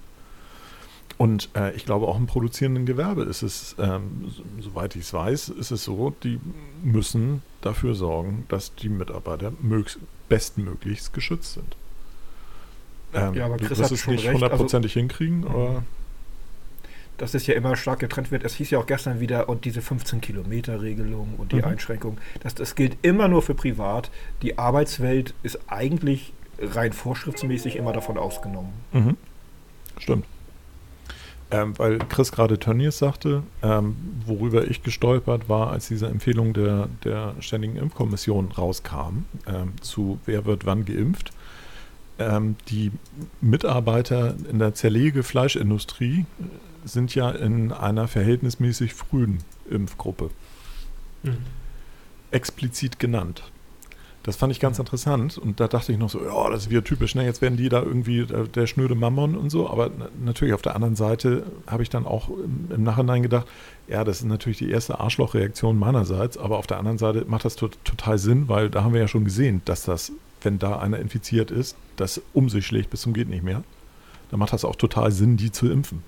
Und äh, ich glaube, auch im produzierenden Gewerbe ist es, ähm, so, soweit ich es weiß, ist es so, die müssen dafür sorgen, dass die Mitarbeiter bestmöglichst geschützt sind. Ähm, Ja, aber du Chris wirst hat es schon nicht also- hundertprozentig hinkriegen, aber dass es ja immer stark getrennt wird. Es hieß ja auch gestern wieder, und diese 15-Kilometer-Regelung und die Mhm. Einschränkung, das, das gilt immer nur für privat. Die Arbeitswelt ist eigentlich rein vorschriftsmäßig immer davon ausgenommen. Mhm. Stimmt. Ähm, weil Chris gerade Tönnies sagte, ähm, worüber ich gestolpert war, als diese Empfehlung der, der Ständigen Impfkommission rauskam, ähm, zu wer wird wann geimpft. Ähm, die Mitarbeiter in der Zerlege-Fleischindustrie sind ja in einer verhältnismäßig frühen Impfgruppe Mhm. explizit genannt. Das fand ich ganz interessant und da dachte ich noch so, ja, das ist wieder typisch, ne? jetzt werden die da irgendwie der, der schnöde Mammon und so, aber na- natürlich auf der anderen Seite habe ich dann auch im, im Nachhinein gedacht, ja, das ist natürlich die erste Arschlochreaktion meinerseits, aber auf der anderen Seite macht das tot, total Sinn, weil da haben wir ja schon gesehen, dass das, wenn da einer infiziert ist, das um sich schlägt bis zum geht nicht mehr. Dann macht das auch total Sinn, die zu impfen.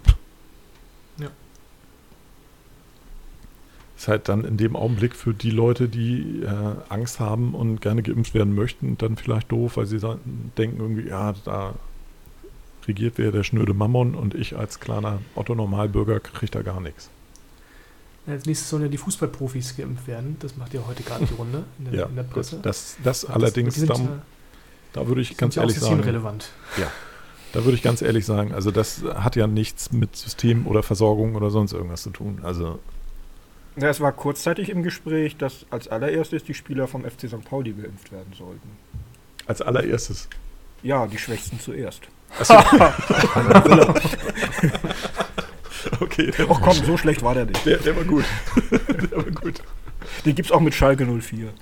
Ist halt dann in dem Augenblick für die Leute, die äh, Angst haben und gerne geimpft werden möchten, dann vielleicht doof, weil sie sa- denken irgendwie, ja, da regiert wer der schnöde Mammon und ich als kleiner Otto-Normalbürger kriege da gar nichts. Als nächstes sollen ja die Fußballprofis geimpft werden. Das macht ja heute gerade die Runde in der, Ja, in der Presse. das, das Und allerdings, sind, da, äh, da würde ich ganz ja ehrlich sagen, systemrelevant. da würde ich ganz ehrlich sagen, also das hat ja nichts mit System oder Versorgung oder sonst irgendwas zu tun. Also Ja, es war kurzzeitig im Gespräch, dass als allererstes die Spieler vom FC St. Pauli geimpft werden sollten. als allererstes. Ja, die Schwächsten zuerst. Okay, der, Ach komm, so schlecht war der nicht. der, der war gut. der war gut. Den gibt's auch mit Schalke 04.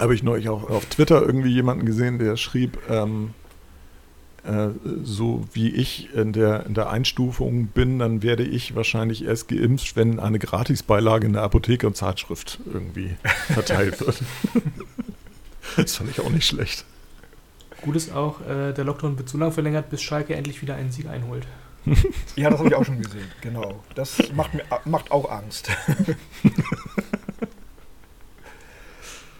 Habe ich neulich auch auf Twitter irgendwie jemanden gesehen, der schrieb, ähm, äh, so wie ich in der, in der Einstufung bin, dann werde ich wahrscheinlich erst geimpft, wenn eine Gratisbeilage in der Apotheke und Zeitschrift irgendwie verteilt wird. das fand ich auch nicht schlecht. Gut ist auch, äh, der Lockdown wird so lange verlängert, bis Schalke endlich wieder einen Sieg einholt. Ja, das habe ich auch schon gesehen. Genau. Das macht, mir, macht auch Angst.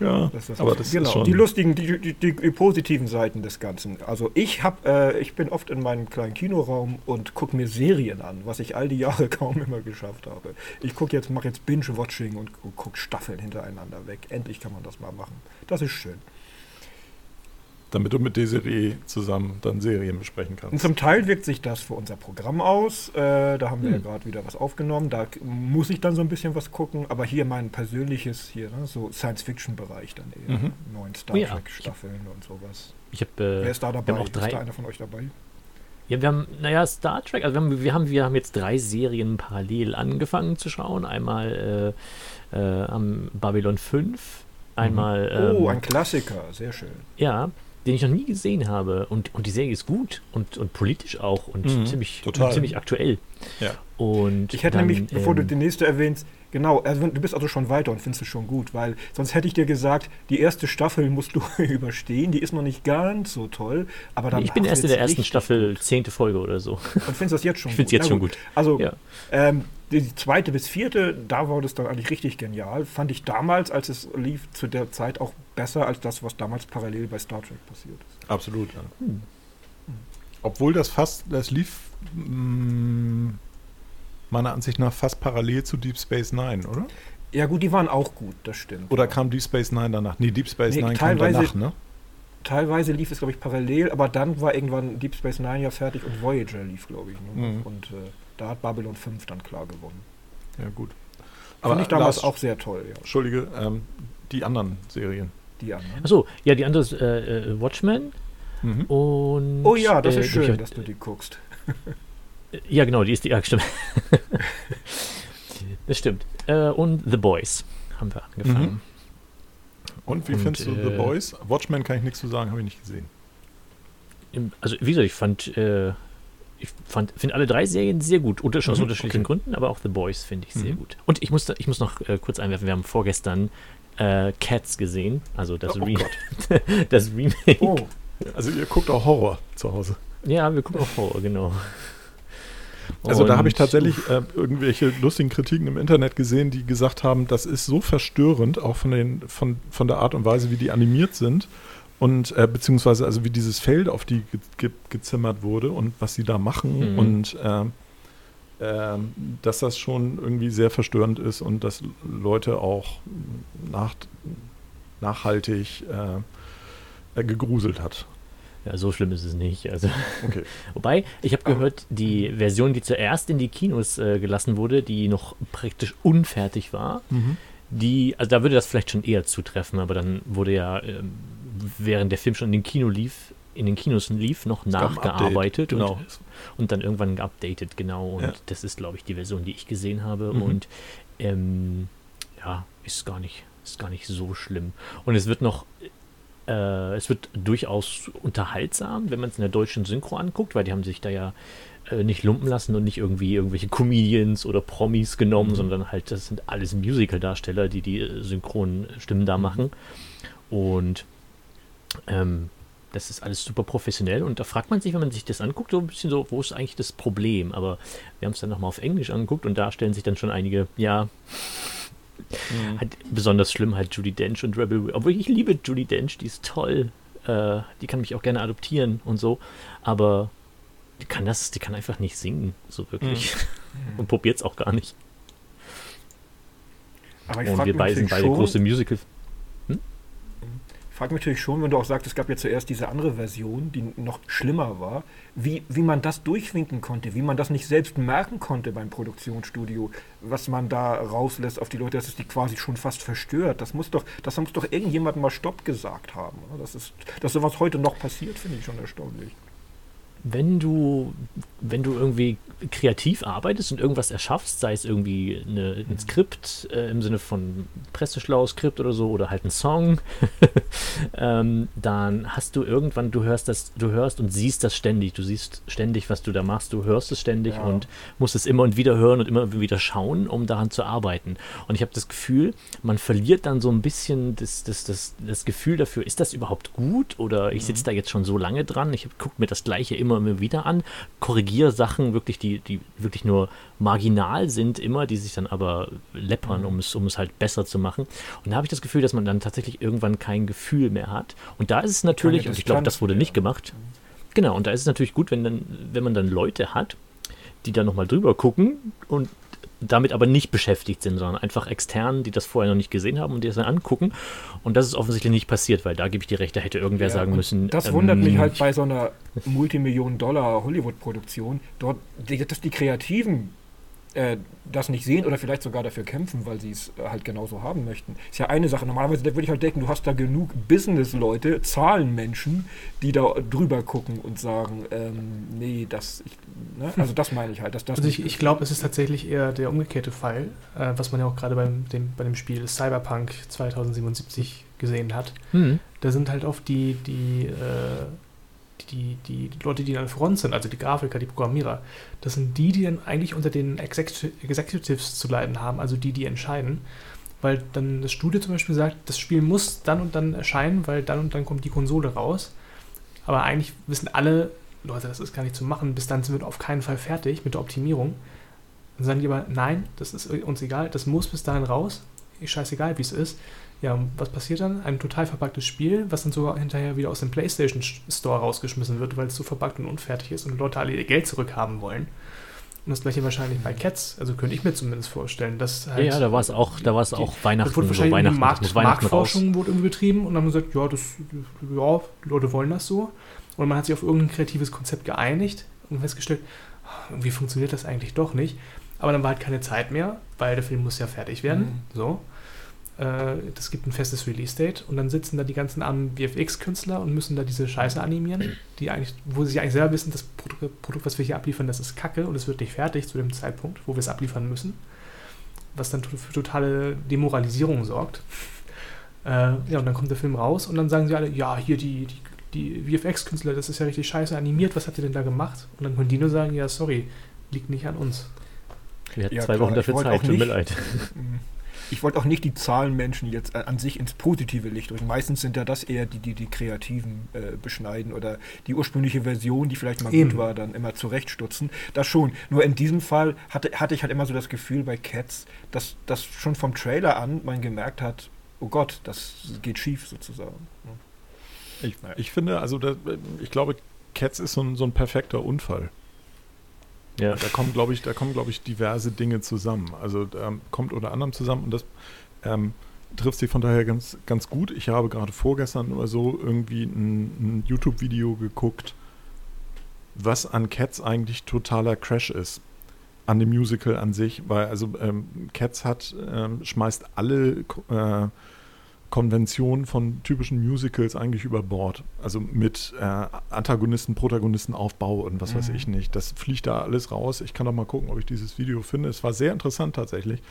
Ja, Das ist- aber das genau, ist schon... die lustigen, die, die, die, die positiven Seiten des Ganzen. Also ich habe, äh, ich bin oft in meinem kleinen Kinoraum und gucke mir Serien an, was ich all die Jahre kaum immer geschafft habe. Ich gucke jetzt, mache jetzt Binge-Watching und gucke Staffeln hintereinander weg. Endlich kann man das mal machen. Das ist schön. Damit du mit Desiree zusammen dann Serien besprechen Und kannst. zum Teil wirkt sich das für unser Programm aus. Äh, da haben wir ja Hm. gerade wieder was aufgenommen. Da muss ich dann so ein bisschen was gucken. Aber hier mein persönliches, hier, ne, so Science-Fiction-Bereich dann eher. Mhm. Neuen Star Oh ja. Trek-Staffeln und sowas. Ich habe Wer äh, ist da wir dabei? haben auch drei- Ist da einer von euch dabei? Ja, wir haben, naja, Star Trek, also wir haben, wir haben, wir haben jetzt drei Serien parallel angefangen zu schauen. Einmal äh, äh, am Babylon 5, einmal, oh, ähm, ein Klassiker. Sehr schön. ja, den ich noch nie gesehen habe. Und, und die Serie ist gut und, und politisch auch und Mhm, ziemlich, total. ziemlich aktuell. Ja. Und Ich hätte dann, nämlich, bevor du ähm, die nächste erwähnst, genau, also du bist also schon weiter und findest es schon gut, weil sonst hätte ich dir gesagt, die erste Staffel musst du überstehen, die ist noch nicht ganz so toll, aber dann ich bin du erst in der ersten Staffel, zehnte Folge oder so. Und findest das jetzt schon Ich finde es jetzt Na schon gut. Also, Ja. ähm, die zweite bis vierte, da war das dann eigentlich richtig genial. Fand ich damals, als es lief, zu der Zeit auch besser als das, was damals parallel bei Star Trek passiert ist. Absolut, ja. Hm. Obwohl das fast, das lief mh, meiner Ansicht nach fast parallel zu Deep Space Nine, oder? Ja, gut, die waren auch gut, das stimmt. Oder kam Deep Space Nine danach? Nee, Deep Space Nee, Nine kam danach, ne? Teilweise lief es, glaube ich, parallel, aber dann war irgendwann Deep Space Nine ja fertig und Voyager lief, glaube ich. Ne? Mhm. Und äh, da hat Babylon 5 dann klar gewonnen. Ja, gut. Fand ich damals Lars, auch sehr toll, ja. Entschuldige, ähm, die anderen Serien. Die anderen. Achso, ja, die andere ist äh, äh, Watchmen Mhm. und. Oh ja, das äh, ist schön, ich- dass du die guckst. Ja, genau, die ist die. Ja, stimmt. das stimmt. Äh, und The Boys haben wir angefangen. Und wie Und, findest du The äh, Boys? Watchmen kann ich nichts zu sagen, habe ich nicht gesehen. Also, wie gesagt, ich fand. Äh, ich finde alle drei Serien sehr gut, unter, aus Mhm, unterschiedlichen okay. Gründen, aber auch The Boys finde ich sehr Mhm. gut. Und ich muss, ich muss noch äh, kurz einwerfen, wir haben vorgestern äh, Cats gesehen, also das, Oh Re Gott. das Remake. Oh, Also ihr guckt auch Horror zu Hause. Ja, wir gucken auch vor, genau. Also da habe ich Und- tatsächlich äh, irgendwelche lustigen Kritiken im Internet gesehen, die gesagt haben, das ist so verstörend, auch von, den, von, von der Art und Weise, wie die animiert sind. Und äh, beziehungsweise also wie dieses Feld auf die ge ge gezimmert wurde und was sie da machen Mhm. und ähm, ähm, dass das schon irgendwie sehr verstörend ist und dass Leute auch nach, nachhaltig äh, äh, gegruselt hat. Ja, so schlimm ist es nicht. Also, Okay. wobei, ich habe gehört, die Version, die zuerst in die Kinos äh, gelassen wurde, die noch praktisch unfertig war, die, also da würde das vielleicht schon eher zutreffen, aber dann wurde ja, ähm, während der Film schon in den Kino lief, in den Kinos lief, noch Update, nachgearbeitet genau. und, und dann irgendwann geupdatet, genau. Und Ja. das ist, glaube ich, die Version, die ich gesehen habe. Mhm. Und ähm, ja, ist gar nicht, ist gar nicht so schlimm. Und es wird noch, äh, es wird durchaus unterhaltsam, wenn man es in der deutschen Synchro anguckt, weil die haben sich da ja äh, nicht lumpen lassen und nicht irgendwie irgendwelche Comedians oder Promis genommen, Mhm. sondern halt, das sind alles Musical-Darsteller, die die äh, synchronen Stimmen da Mhm. machen. Und ähm, das ist alles super professionell und da fragt man sich, wenn man sich das anguckt, so ein bisschen so, wo ist eigentlich das Problem? Aber wir haben es dann nochmal auf Englisch angeguckt und da stellen sich dann schon einige, ja, Mhm. halt besonders schlimm halt Judy Dench und Rebel Wilson. Obwohl ich liebe Judy Dench, die ist toll. Äh, die kann mich auch gerne adoptieren und so. Aber die kann das, die kann einfach nicht singen, so wirklich. Und probiert es auch gar nicht. aber ich und wir beide sind beide schon, große Musical. Frag mich natürlich schon, wenn du auch sagst, es gab ja zuerst diese andere Version, die noch schlimmer war, wie, wie man das durchwinken konnte, wie man das nicht selbst merken konnte beim Produktionsstudio, was man da rauslässt auf die Leute, dass es die quasi schon fast verstört. Das muss doch, das muss doch irgendjemand mal Stopp gesagt haben. Das ist, dass sowas heute noch passiert, finde ich schon erstaunlich. Wenn du, wenn du irgendwie kreativ arbeitest und irgendwas erschaffst, sei es irgendwie eine, ein Skript äh, im Sinne von presseschlaues Skript oder so oder halt ein Song, ähm, dann hast du irgendwann, du hörst das, du hörst und siehst das ständig, du siehst ständig, was du da machst, du hörst es ständig Ja. und musst es immer und wieder hören und immer wieder schauen, um daran zu arbeiten. Und ich habe das Gefühl, man verliert dann so ein bisschen das, das, das, das Gefühl dafür, ist das überhaupt gut oder ich sitze da jetzt schon so lange dran, ich gucke mir das Gleiche immer, immer wieder an, korrigiere Sachen wirklich, die, die wirklich nur marginal sind immer, die sich dann aber läppern, um es, um es halt besser zu machen. Und da habe ich das Gefühl, dass man dann tatsächlich irgendwann kein Gefühl mehr hat. Und da ist es natürlich, und ich glaube, das wurde nicht gemacht, Genau, und da ist es natürlich gut, wenn, dann, wenn man dann Leute hat, die da nochmal drüber gucken und damit aber nicht beschäftigt sind, sondern einfach extern, die das vorher noch nicht gesehen haben und die das dann angucken. Und das ist offensichtlich nicht passiert, weil da gebe ich dir recht, da hätte irgendwer Ja, sagen müssen. Das ähm, wundert mich halt bei so einer Multimillionen-Dollar-Hollywood-Produktion, dort, die, dass die Kreativen äh, das nicht sehen oder vielleicht sogar dafür kämpfen, weil sie es äh, halt genauso haben möchten. Ist ja eine Sache. Normalerweise würde ich halt denken, du hast da genug Business-Leute, Zahlenmenschen, die da drüber gucken und sagen, ähm, nee, das, ich, ne? also das meine ich halt, dass das Also ich, ich glaube, es ist tatsächlich eher der umgekehrte Fall, äh, was man ja auch gerade beim dem, bei dem Spiel Cyberpunk 2077 gesehen hat. Hm. Da sind halt oft die, die, äh, die, die, Leute, die an der Front sind, also die Grafiker, die Programmierer, das sind die, die dann eigentlich unter den Execu- Executives zu leiden haben, also die, die entscheiden. Weil dann das Studio zum Beispiel sagt, das Spiel muss dann und dann erscheinen, weil dann und dann kommt die Konsole raus. Aber eigentlich wissen alle, Leute, das ist gar nicht zu machen, bis dann sind wir auf keinen Fall fertig mit der Optimierung. Dann sagen die aber, nein, das ist uns egal, das muss bis dahin raus. Scheißegal, wie es ist. Ja, und was passiert dann? Ein total verpacktes Spiel, was dann sogar hinterher wieder aus dem PlayStation Store rausgeschmissen wird, weil es so verpackt und unfertig ist und Leute alle ihr Geld zurückhaben wollen. Und das gleiche wahrscheinlich bei Cats, also könnte ich mir zumindest vorstellen, dass Ja, halt ja, da war es auch, da war es auch Weihnachten, wurde so wahrscheinlich Weihnachten, irgendwie das Markt, Weihnachten raus. Marktforschung wurde irgendwie betrieben und dann haben gesagt, ja, das, ja, die Leute wollen das so. Und man hat sich auf irgendein kreatives Konzept geeinigt und festgestellt, ah, irgendwie funktioniert das eigentlich doch nicht. Aber dann war halt keine Zeit mehr, weil der Film muss ja fertig werden. Mhm. So. Äh, Das gibt ein festes Release-Date und dann sitzen da die ganzen armen VFX-Künstler und müssen da diese Scheiße animieren, die eigentlich, wo sie eigentlich selber wissen, das Produkt, Produkt, was wir hier abliefern, das ist Kacke und es wird nicht fertig zu dem Zeitpunkt, wo wir es abliefern müssen. Was dann to- für totale Demoralisierung sorgt. Äh, ja, und dann kommt der Film raus und dann sagen sie alle, ja, hier die, die, die VFX-Künstler, das ist ja richtig scheiße animiert, was habt ihr denn da gemacht? Und dann können die nur sagen, ja, sorry, liegt nicht an uns. Wir hatten Ja, zwei klar, Wochen dafür Zeit, auch tut mir leid. Ich wollte auch nicht die Zahlenmenschen jetzt äh, an sich ins positive Licht rücken. Meistens sind ja das eher die, die die Kreativen äh, beschneiden oder die ursprüngliche Version, die vielleicht mal Eben. gut war, dann immer zurechtstutzen. Das schon. Nur in diesem Fall hatte, hatte ich halt immer so das Gefühl bei Cats, dass das schon vom Trailer an man gemerkt hat, oh Gott, das geht schief sozusagen. Ich, Naja. ich finde, also da, ich glaube, Cats ist so ein, so ein perfekter Unfall. Ja. Da kommen, glaube ich, da ich, diverse Dinge zusammen. Also da kommt unter anderem zusammen und das ähm, trifft sie von daher ganz, ganz gut. Ich habe gerade vorgestern oder so irgendwie ein, ein YouTube-Video geguckt, was an Cats eigentlich totaler Crash ist. An dem Musical an sich, weil also ähm, Cats hat, ähm, schmeißt alle äh, Konventionen von typischen Musicals eigentlich über Bord. Also mit äh, Antagonisten, Protagonisten, Aufbau und was weiß Mhm. ich nicht. Das fliegt da alles raus. Ich kann doch mal gucken, ob ich dieses Video finde. Es war sehr interessant tatsächlich,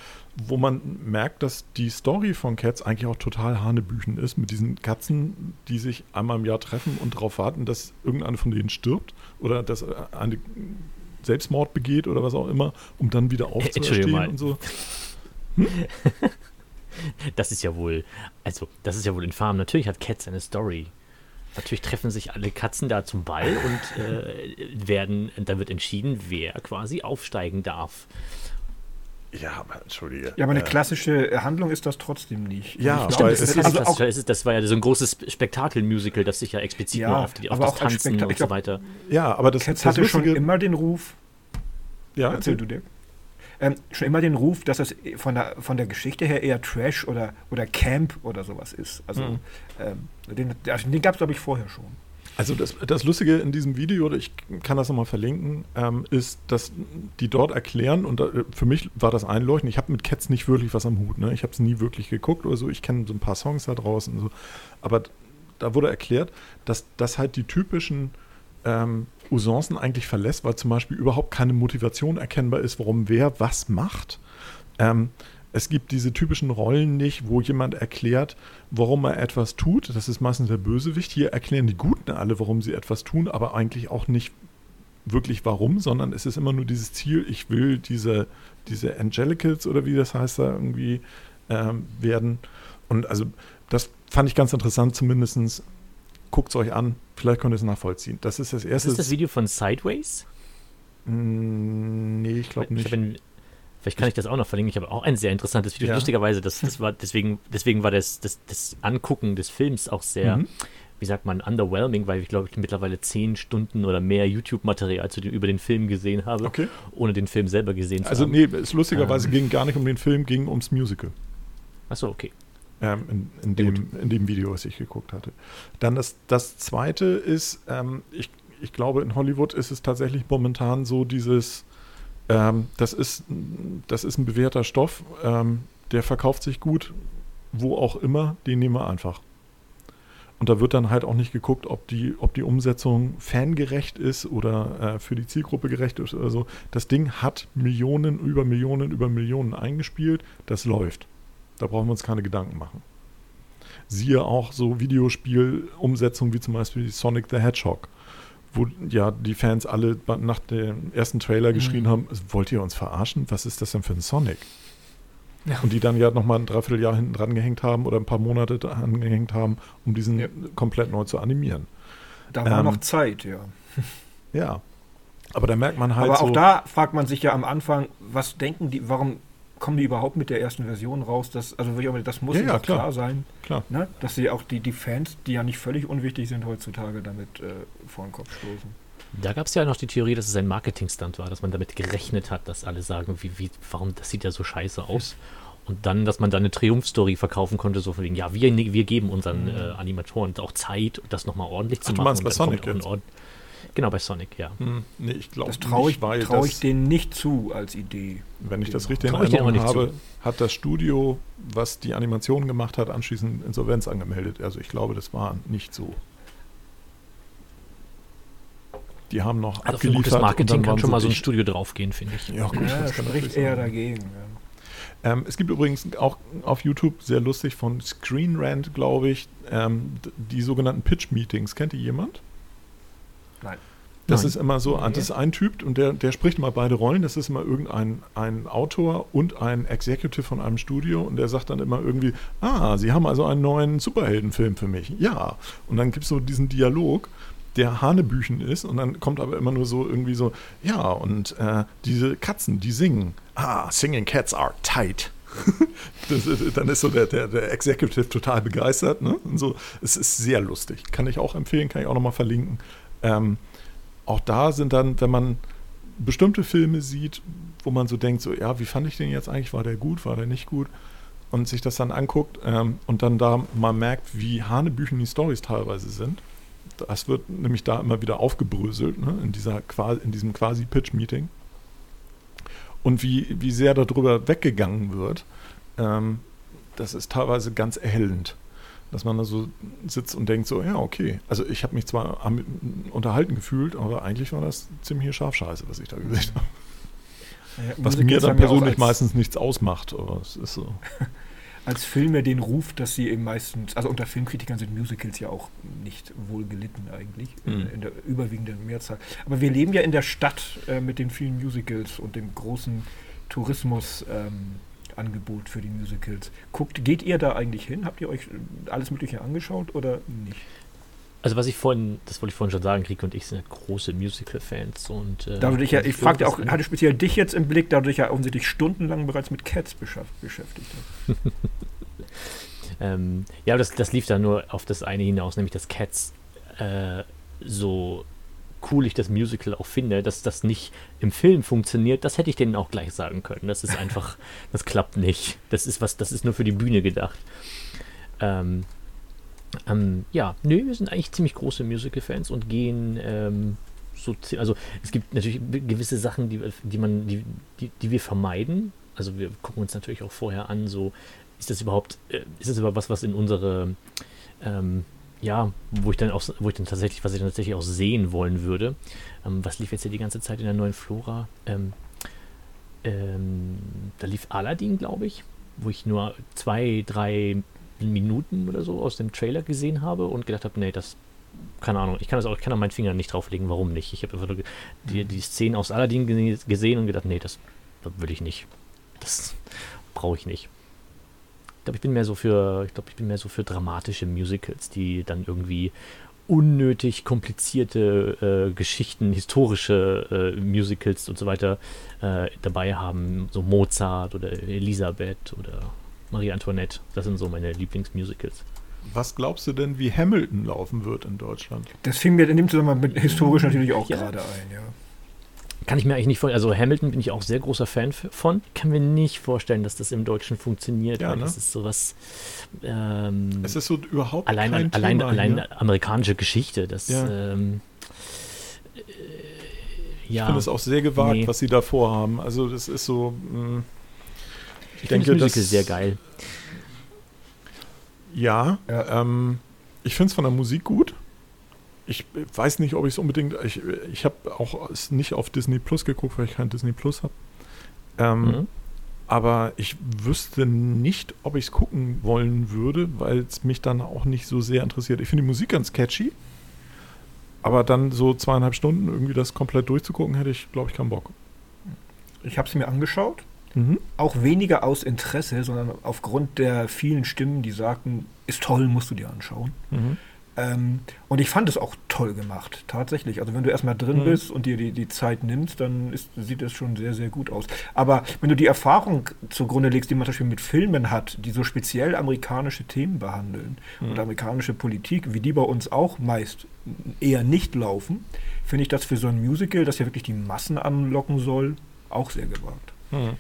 wo man merkt, dass die Story von Cats eigentlich auch total Hanebüchen ist, mit diesen Katzen, die sich einmal im Jahr treffen und darauf warten, dass irgendeine von denen stirbt oder dass äh, eine Selbstmord begeht oder was auch immer, um dann wieder aufzuerstehen mal. und so. Das ist ja wohl, also, das ist ja wohl infam. Natürlich hat Cats eine Story. Natürlich treffen sich alle Katzen da zum Ball und äh, werden, da wird entschieden, wer quasi aufsteigen darf. Ja, aber entschuldige. Ja, aber eine Äh, klassische Handlung ist das trotzdem nicht. Ja, ich aber glaube, es Das, ist- ist, also das, auch, ist, das war ja so ein großes Spektakel-Musical, das sich ja explizit Ja, nur auf, die, auf das Tanzen und so weiter. Ja, aber das, Cats das hatte schon Lustige- immer den Ruf, Ja, Erzähl du dir. Ähm, schon immer den Ruf, dass es von der, von der Geschichte her eher Trash oder, oder Camp oder sowas ist. Also Mhm. ähm, den, also den gab es, glaube ich, vorher schon. Also das, das Lustige in diesem Video, ich kann das nochmal verlinken, ähm, ist, dass die dort erklären, und da, für mich war das einleuchtend, ich habe mit Cats nicht wirklich was am Hut, ne? ich habe es nie wirklich geguckt oder so, ich kenne so ein paar Songs da draußen, und so. aber da wurde erklärt, dass das halt die typischen ähm, Usancen eigentlich verlässt, weil zum Beispiel überhaupt keine Motivation erkennbar ist, warum wer was macht. Ähm, es gibt diese typischen Rollen nicht, wo jemand erklärt, warum er etwas tut. Das ist meistens der Bösewicht. Hier erklären die Guten alle, warum sie etwas tun, aber eigentlich auch nicht wirklich warum, sondern es ist immer nur dieses Ziel, ich will diese, diese Angelicals oder wie das heißt da irgendwie ähm, werden. Und also das fand ich ganz interessant, zumindest guckt es euch an, vielleicht könnt ihr es nachvollziehen. Das ist das Das erste. ist das Video von Sideways? Mm, nee, ich glaube Ich nicht. ein, vielleicht kann ich das auch noch verlinken. Ich habe auch ein sehr interessantes Video. Ja. Lustigerweise, das, das war deswegen, deswegen war das, das, das Angucken des Films auch sehr Mhm. wie sagt man, underwhelming, weil ich glaube, ich mittlerweile zehn Stunden oder mehr YouTube-Material zu dem, über den Film gesehen habe, Okay. ohne den Film selber gesehen zu Also haben. nee, es lustigerweise Ähm. ging gar nicht um den Film, ging ums Musical. Achso, okay. Ähm, in, in, dem, in dem Video, was ich geguckt hatte. Dann das, das zweite ist, ähm, ich, ich glaube, in Hollywood ist es tatsächlich momentan so dieses, ähm, das, ist, das ist ein bewährter Stoff, ähm, der verkauft sich gut, wo auch immer, den nehmen wir einfach. Und da wird dann halt auch nicht geguckt, ob die, ob die Umsetzung fangerecht ist oder äh, für die Zielgruppe gerecht ist oder so. Das Ding hat Millionen über Millionen über Millionen eingespielt. Das läuft. Da brauchen wir uns keine Gedanken machen. Siehe auch so Videospielumsetzungen wie zum Beispiel Sonic the Hedgehog, wo ja die Fans alle nach dem ersten Trailer Mhm. geschrien haben, wollt ihr uns verarschen? Was ist das denn für ein Sonic? Ja. Und die dann ja nochmal ein Dreivierteljahr hinten dran gehängt haben oder ein paar Monate dran gehängt haben, um diesen Ja. komplett neu zu animieren. Da war Ähm, noch Zeit, ja. Ja. Aber da merkt man halt Aber so, auch da fragt man sich ja am Anfang, was denken die, warum kommen die überhaupt mit der ersten Version raus? Das, also das muss Ja, ja, klar. klar. sein, klar. ne? dass sie auch die, die Fans, die ja nicht völlig unwichtig sind heutzutage, damit äh, vor den Kopf stoßen. Da gab es ja noch die Theorie, dass es ein Marketingstunt war, dass man damit gerechnet hat, dass alle sagen, wie, wie, warum, das sieht ja so scheiße aus. Und dann, dass man dann eine Triumphstory verkaufen konnte, so von wegen, ja, wir, wir geben unseren äh, Animatoren auch Zeit, das nochmal ordentlich zu Ach, du machen. meinst und bei Sonic jetzt? Genau, bei Sonic, ja. Hm, nee, ich glaube Das traue ich, nicht, trau ich denen nicht zu als Idee. wenn ich das richtig in Erinnerung habe, hat das Studio, was die Animationen gemacht hat, anschließend Insolvenz angemeldet. Also ich glaube, das war nicht so. Die haben noch Also für abgeliefert. und Marketing dann kann schon mal so ein. Studio draufgehen, finde ich. Ja, gut, Ja, das spricht eher sein. dagegen. Ja. Ähm, es gibt übrigens auch auf YouTube sehr lustig von Screen Rant, glaube ich, ähm, die sogenannten Pitch Meetings. Kennt ihr jemand? Nein. Das Nein. ist immer so, Nee. das ist ein Typ und der, der spricht immer beide Rollen. Das ist immer irgendein ein Autor und ein Executive von einem Studio und der sagt dann immer irgendwie, ah, Sie haben also einen neuen Superheldenfilm für mich. Ja. Und dann gibt es so diesen Dialog, der Hanebüchen ist und dann kommt aber immer nur so irgendwie so, ja, und äh, diese Katzen, die singen. Ah, singing cats are tight. das ist, dann ist so der, der, der Executive total begeistert. Ne? Und so, es ist sehr lustig. Kann ich auch empfehlen, kann ich auch nochmal verlinken. Ähm, auch da sind dann, wenn man bestimmte Filme sieht, wo man so denkt, so, ja, wie fand ich den jetzt eigentlich? War der gut, war der nicht gut? Und sich das dann anguckt ähm, und dann da mal merkt, wie Hanebüchen die Stories teilweise sind. Das wird nämlich da immer wieder aufgebröselt, ne, in, dieser, in diesem quasi Pitch-Meeting. Und wie, wie sehr darüber weggegangen wird, ähm, das ist teilweise ganz erhellend dass man da so sitzt und denkt so, ja, okay. Also ich habe mich zwar unterhalten gefühlt, aber eigentlich war das ziemliche Scharfscheiße, was ich da gesehen habe. Naja, Was mir dann ja persönlich meistens nichts ausmacht, aber es ist so. als Filme den Ruf, dass sie eben meistens, also unter Filmkritikern sind Musicals ja auch nicht wohl gelitten eigentlich, in, Mhm. in der überwiegenden Mehrzahl. Aber wir leben ja in der Stadt äh, mit den vielen Musicals und dem großen Tourismus. Ähm, Angebot für die Musicals. Guckt, geht ihr da eigentlich hin? Habt ihr euch äh, alles Mögliche angeschaut oder nicht? Also was ich vorhin, das wollte ich vorhin schon sagen, Krieg und ich sind große Musical-Fans und äh, Dadurch ja, ich fragte auch, irgendwas- hatte speziell dich jetzt im Blick, dadurch ja offensichtlich stundenlang bereits mit Cats beschäftigt. Ähm, ja, aber das, das lief dann nur auf das eine hinaus, nämlich dass Cats äh, so cool ich das Musical auch finde, dass das nicht im Film funktioniert, das hätte ich denen auch gleich sagen können. Das ist einfach, das klappt nicht. Das ist was, das ist nur für die Bühne gedacht. Ähm, ähm, ja, nö, wir sind eigentlich ziemlich große Musical-Fans und gehen ähm, so, also es gibt natürlich gewisse Sachen, die, die man, die, die, die wir vermeiden. Also wir gucken uns natürlich auch vorher an, so ist das überhaupt, äh, ist das überhaupt was, was in unsere, ähm, ja, wo ich dann auch, wo ich dann tatsächlich, was ich dann tatsächlich auch sehen wollen würde. Ähm, was lief jetzt hier die ganze Zeit in der neuen Flora? Ähm, ähm, da lief Aladdin, glaube ich, wo ich nur zwei, drei Minuten oder so aus dem Trailer gesehen habe und gedacht habe, nee, das, keine Ahnung, ich kann das auch, ich kann auch meinen Finger nicht drauflegen, warum nicht. Ich habe einfach nur die, die Szenen aus Aladdin gesehen und gedacht, nee, das, das will ich nicht. Das brauche ich nicht. Ich glaube, ich bin mehr so für, ich glaube, ich bin mehr so für dramatische Musicals, die dann irgendwie unnötig komplizierte äh, Geschichten, historische äh, Musicals und so weiter äh, dabei haben, so Mozart oder Elisabeth oder Marie Antoinette. Das sind so meine Lieblingsmusicals. Was glaubst du denn, wie Hamilton laufen wird in Deutschland? Das fing mir in dem Zusammenhang mit historisch natürlich auch Ja. gerade ein, ja. Kann ich mir eigentlich nicht vorstellen. Also Hamilton bin ich auch sehr großer Fan von. Kann mir nicht vorstellen, dass das im Deutschen funktioniert. Ja, weil ne? Das ist sowas. Ähm, Es ist so überhaupt allein, kein allein, Thema allein hier. amerikanische Geschichte. Das, Ja. ähm, äh, Ich ja, finde es auch sehr gewagt, Nee. was sie da vorhaben. Also das ist so. mh, ich ich denke, das ist sehr geil. Ja, Ja. Ähm, ich finde es von der Musik gut. Ich weiß nicht, ob ich es unbedingt. Ich, ich habe auch nicht auf Disney Plus geguckt, weil ich kein Disney Plus habe. Ähm, Mhm. Aber ich wüsste nicht, ob ich es gucken wollen würde, weil es mich dann auch nicht so sehr interessiert. Ich finde die Musik ganz catchy. Aber dann so zweieinhalb Stunden irgendwie das komplett durchzugucken, hätte ich, glaube ich, keinen Bock. Ich habe es mir angeschaut. Mhm. Auch weniger aus Interesse, sondern aufgrund der vielen Stimmen, die sagten, ist toll, musst du dir anschauen. Mhm. Ähm, und ich fand es auch toll gemacht, tatsächlich. Also wenn du erstmal drin Mhm. bist und dir die, die Zeit nimmst, dann ist, sieht es schon sehr, sehr gut aus. Aber wenn du die Erfahrung zugrunde legst, die man zum Beispiel mit Filmen hat, die so speziell amerikanische Themen behandeln Mhm. und amerikanische Politik, wie die bei uns auch meist eher nicht laufen, finde ich das für so ein Musical, das ja wirklich die Massen anlocken soll, auch sehr gewagt. Mhm.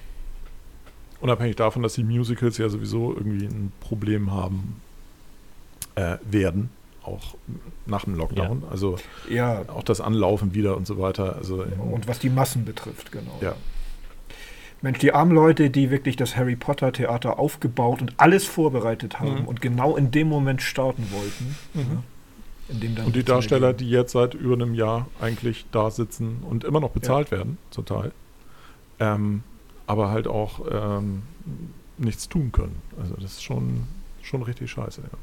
Unabhängig davon, dass die Musicals ja sowieso irgendwie ein Problem haben äh, werden, auch nach dem Lockdown. Also Ja, auch das Anlaufen wieder und so weiter. Also und was die Massen betrifft, genau. ja. Mensch, die armen Leute, die wirklich das Harry Potter Theater aufgebaut und alles vorbereitet haben Mhm. und genau in dem Moment starten wollten. Mhm. ja, in dem dann Und die Darsteller, die jetzt seit über einem Jahr eigentlich da sitzen und immer noch bezahlt werden, zum Teil, ähm, aber halt auch ähm, nichts tun können. Also das ist schon, schon richtig scheiße. Ja.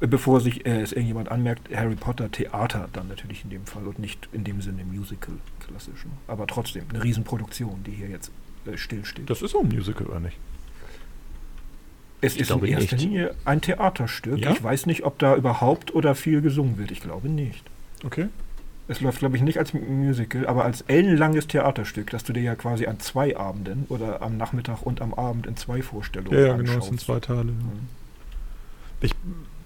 Bevor sich äh, es irgendjemand anmerkt, Harry Potter Theater dann natürlich in dem Fall und nicht in dem Sinne Musical klassisch. Ne? Aber trotzdem eine Riesenproduktion, die hier jetzt äh, stillsteht. Das ist so ein Musical, oder nicht? es ich ist in erster nicht. Linie ein Theaterstück. Ja? Ich weiß nicht, ob da überhaupt oder viel gesungen wird. Ich glaube nicht. Okay. Es läuft, glaube ich, nicht als Musical, aber als ellenlanges Theaterstück, das du dir ja quasi an zwei Abenden oder am Nachmittag und am Abend in zwei Vorstellungen Ja, ja, genau, es sind zwei Teile. Ja. Mhm. Ich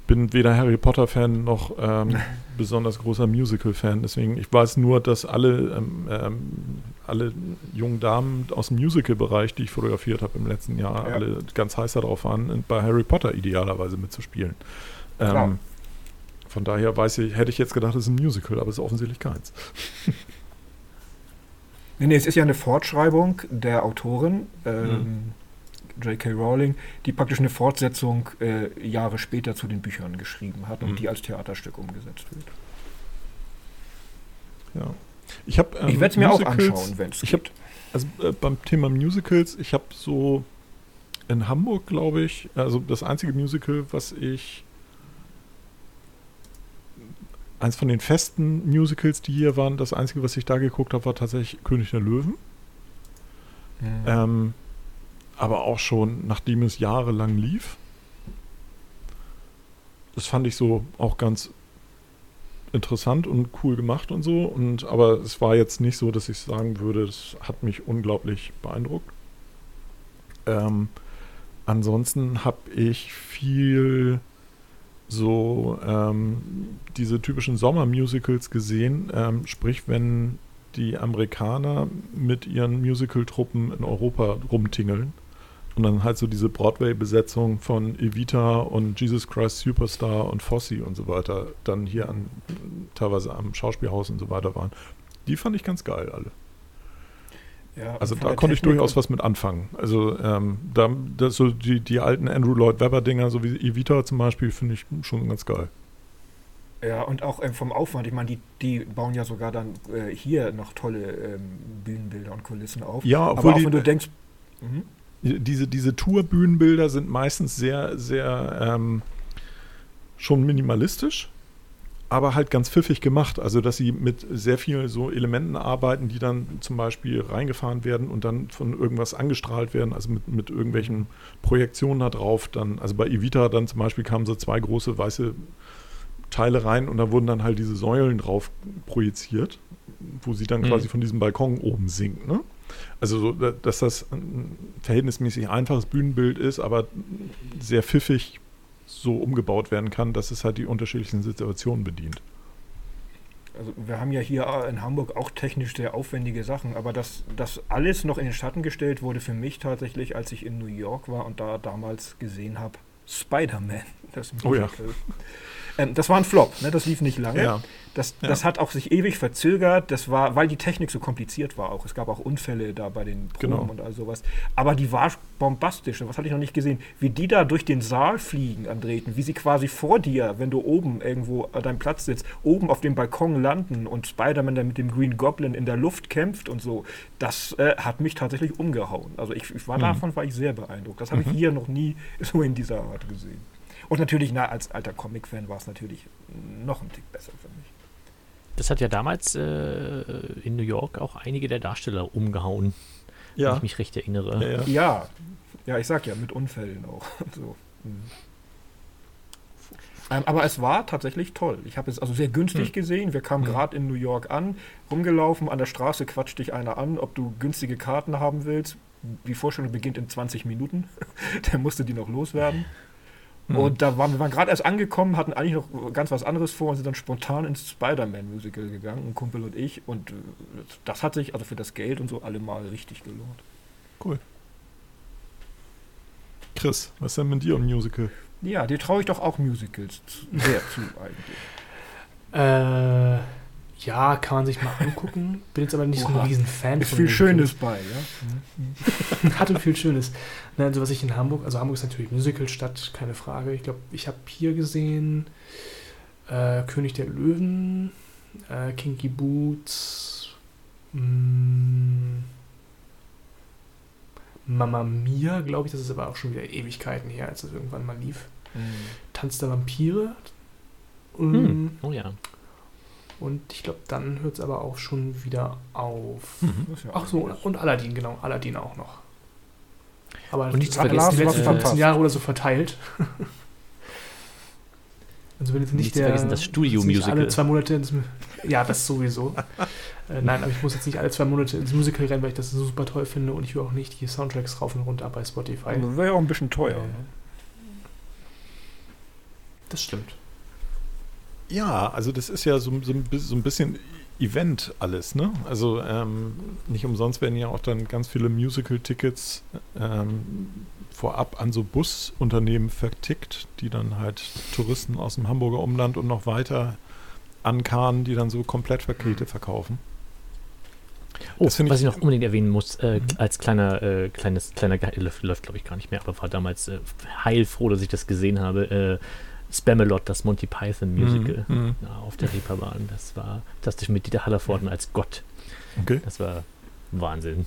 bin weder Harry Potter-Fan noch ähm, besonders großer Musical-Fan. Deswegen, ich weiß nur, dass alle, ähm, ähm, alle jungen Damen aus dem Musical-Bereich, die ich fotografiert habe im letzten Jahr, Ja. alle ganz heiß darauf waren, bei Harry Potter idealerweise mitzuspielen. Ähm, von daher weiß ich, hätte ich jetzt gedacht, es ist ein Musical, aber es ist offensichtlich keins. Nee, nee, es ist ja eine Fortschreibung der Autorin, ähm, Mhm. J.K. Rowling, die praktisch eine Fortsetzung äh, Jahre später zu den Büchern geschrieben hat und Mhm. die als Theaterstück umgesetzt wird. Ja. Ich, hab, ähm, ich werde es mir auch anschauen, wenn es ich hab- Also äh, beim Thema Musicals, ich habe so in Hamburg, glaube ich, also das einzige Musical, was ich eins von den festen Musicals, die hier waren, das einzige, was ich da geguckt habe, war tatsächlich König der Löwen. Mhm. Ähm, aber auch schon, nachdem es jahrelang lief. Das fand ich so auch ganz interessant und cool gemacht und so. Und aber es war jetzt nicht so, dass ich sagen würde, das hat mich unglaublich beeindruckt. Ähm, ansonsten habe ich viel so ähm, diese typischen Sommermusicals gesehen. Ähm, sprich, wenn die Amerikaner mit ihren Musical-Truppen in Europa rumtingeln und dann halt so diese Broadway-Besetzung von Evita und Jesus Christ Superstar und Fosse und so weiter dann hier an teilweise am Schauspielhaus und so weiter waren. Die fand ich ganz geil alle. Ja, Also da konnte ich durchaus was mit anfangen. Also ähm, da, das so die, die alten Andrew Lloyd Webber Dinger, so wie Evita zum Beispiel, finde ich schon ganz geil. Ja, und auch ähm, vom Aufwand. Ich meine, die, die bauen ja sogar dann äh, hier noch tolle ähm, Bühnenbilder und Kulissen auf. Ja, Aber obwohl auch die, wenn du denkst, mhm. Diese, diese Tour-Bühnenbilder sind meistens sehr, sehr ähm, schon minimalistisch, aber halt ganz pfiffig gemacht. Also, dass sie mit sehr vielen so Elementen arbeiten, die dann zum Beispiel reingefahren werden und dann von irgendwas angestrahlt werden, also mit, mit irgendwelchen Projektionen da drauf. Dann, also bei Evita dann zum Beispiel kamen so zwei große weiße Teile rein und da wurden dann halt diese Säulen drauf projiziert, wo sie dann Mhm. quasi von diesem Balkon oben sinkt. Ne? Also, so, da- dass das ein verhältnismäßig einfaches Bühnenbild ist, aber sehr pfiffig so umgebaut werden kann, dass es halt die unterschiedlichen Situationen bedient. Also wir haben ja hier in Hamburg auch technisch sehr aufwendige Sachen, aber dass das alles noch in den Schatten gestellt wurde für mich tatsächlich, als ich in New York war und da damals gesehen habe, Spider-Man. Das Oh ja. Ähm, das war ein Flop, ne? das lief nicht lange. Ja. Das, Ja. das hat auch sich ewig verzögert. Das war, weil die Technik so kompliziert war auch. Es gab auch Unfälle da bei den Proben Genau. und all sowas. Aber die war bombastisch. Was hatte ich noch nicht gesehen? Wie die da durch den Saal fliegen, Andreten. Wie sie quasi vor dir, wenn du oben irgendwo an deinem Platz sitzt, oben auf dem Balkon landen und Spider-Man dann mit dem Green Goblin in der Luft kämpft und so. Das äh, hat mich tatsächlich umgehauen. Also ich, ich war Mhm. davon war ich sehr beeindruckt. Das habe ich hier noch nie so in dieser Art gesehen. Und natürlich, na, als alter Comic-Fan war es natürlich noch ein Tick besser für mich. Das hat ja damals äh, in New York auch einige der Darsteller umgehauen, wenn Ja. ich mich recht erinnere. ja, ja. Ja, ja, ich sag ja, mit Unfällen auch. so. mhm. ähm, aber es war tatsächlich toll. Ich habe es also sehr günstig Hm. gesehen. Wir kamen Hm. gerade in New York an, rumgelaufen, an der Straße quatscht dich einer an, ob du günstige Karten haben willst. Die Vorstellung beginnt in 20 Minuten. Der musste die noch loswerden. Hm. Und da waren wir waren gerade erst angekommen, hatten eigentlich noch ganz was anderes vor und sind dann spontan ins Spider-Man-Musical gegangen, ein Kumpel und ich. Und äh, das hat sich also für das Geld und so allemal richtig gelohnt. Cool. Chris, was ist denn mit dir und Musical? Ja, dir traue ich doch auch Musicals sehr zu eigentlich. Äh, ja, kann man sich mal angucken. Bin jetzt aber nicht so Oha. ein riesen Fan Ist viel Musicals. Schönes bei, ja? Hatte viel Schönes. Na, also was ich in Hamburg, also Hamburg ist natürlich Musicalstadt, keine Frage. Ich glaube, ich habe hier gesehen äh, König der Löwen, äh, Kinky Boots, mm, Mama Mia, glaube ich, das ist aber auch schon wieder Ewigkeiten her, als das irgendwann mal lief. Tanz der Vampire. Hm. Oh ja. Und ich glaube, dann hört es aber auch schon wieder auf. Das ja Ach so, und Aladdin, genau, Aladdin auch noch. Aber Und nicht das vergessen, die letzten äh, 15 Jahre oder so verteilt. also wenn jetzt nicht, Nicht der vergessen, das Studio-Musical. Alle zwei Monate ins, Ja, das sowieso. äh, nein, aber ich muss jetzt nicht alle zwei Monate ins Musical rennen, weil ich das so super toll finde und ich will auch nicht die Soundtracks rauf und runter bei Spotify. Aber Wäre ja auch ein bisschen teuer. Äh, ne? das stimmt. Ja, also das ist ja so, so, so ein bisschen Event alles, ne? Also ähm, nicht umsonst werden ja auch dann ganz viele Musical-Tickets ähm, vorab an so Busunternehmen vertickt, die dann halt Touristen aus dem Hamburger Umland und noch weiter ankarren, die dann so Komplettpakete verkaufen. Oh, was ich- ich noch unbedingt erwähnen muss, äh, Mhm. als kleiner, äh, kleines, kleiner, läuft, läuft glaube ich gar nicht mehr, aber war damals äh, heilfroh, dass ich das gesehen habe. Äh, Spamalot, das Monty Python Musical Mhm. ja, auf der Reeperbahn. Das war fantastisch mit Dieter Hallervorden als Gott. Okay. Das war Wahnsinn.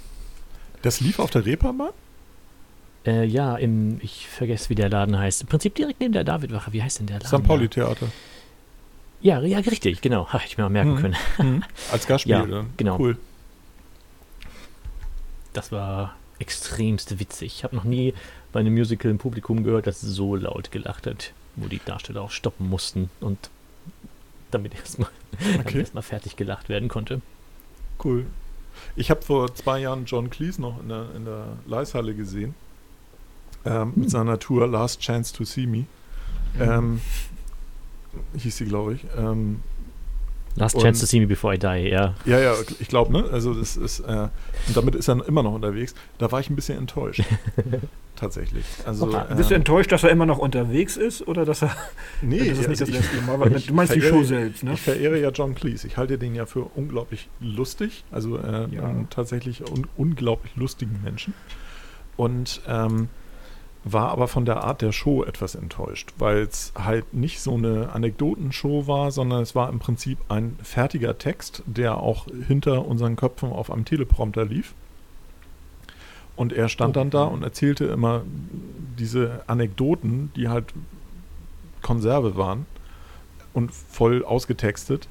Das lief auf der Reeperbahn? Äh, ja, im, ich vergesse, wie der Laden heißt. Im Prinzip direkt neben der Davidwache. Wie heißt denn der Laden? St. Pauli Theater. Ja, ja, richtig, genau. Hätte ich mir mal merken Mhm. können. Mhm. Als Gastspiel, Ja, genau. Cool. Das war extremst witzig. Ich habe noch nie bei einem Musical im Publikum gehört, das so laut gelacht hat, wo die Darsteller auch stoppen mussten und damit erstmal Okay. erst fertig gelacht werden konnte. Cool. Ich habe vor zwei Jahren John Cleese noch in der, in der Leishalle gesehen. Ähm, mit seiner Tour Last Chance to See Me. Ähm, hieß sie, glaube ich. Ähm, Last Und- Chance to See Me Before I Die, ja. ja, ja, ich glaube, ne? Also das ist, äh, und damit ist er immer noch unterwegs. Da war ich ein bisschen enttäuscht. Tatsächlich. Also, Okay. Bist du ähm, enttäuscht, dass er immer noch unterwegs ist oder dass er Nee, das ist nicht also das ich- letzte Mal? Weil ich du meinst die verehre- Show selbst, ne? Ich verehre ja John Cleese. Ich halte den ja für unglaublich lustig, also äh, Ja. einen tatsächlich un unglaublich lustigen Menschen. Und ähm, war aber von der Art der Show etwas enttäuscht, weil es halt nicht so eine Anekdotenshow war, sondern es war im Prinzip ein fertiger Text, der auch hinter unseren Köpfen auf einem Teleprompter lief. Und er stand dann da und erzählte immer diese Anekdoten, die halt Konserve waren und voll ausgetextet,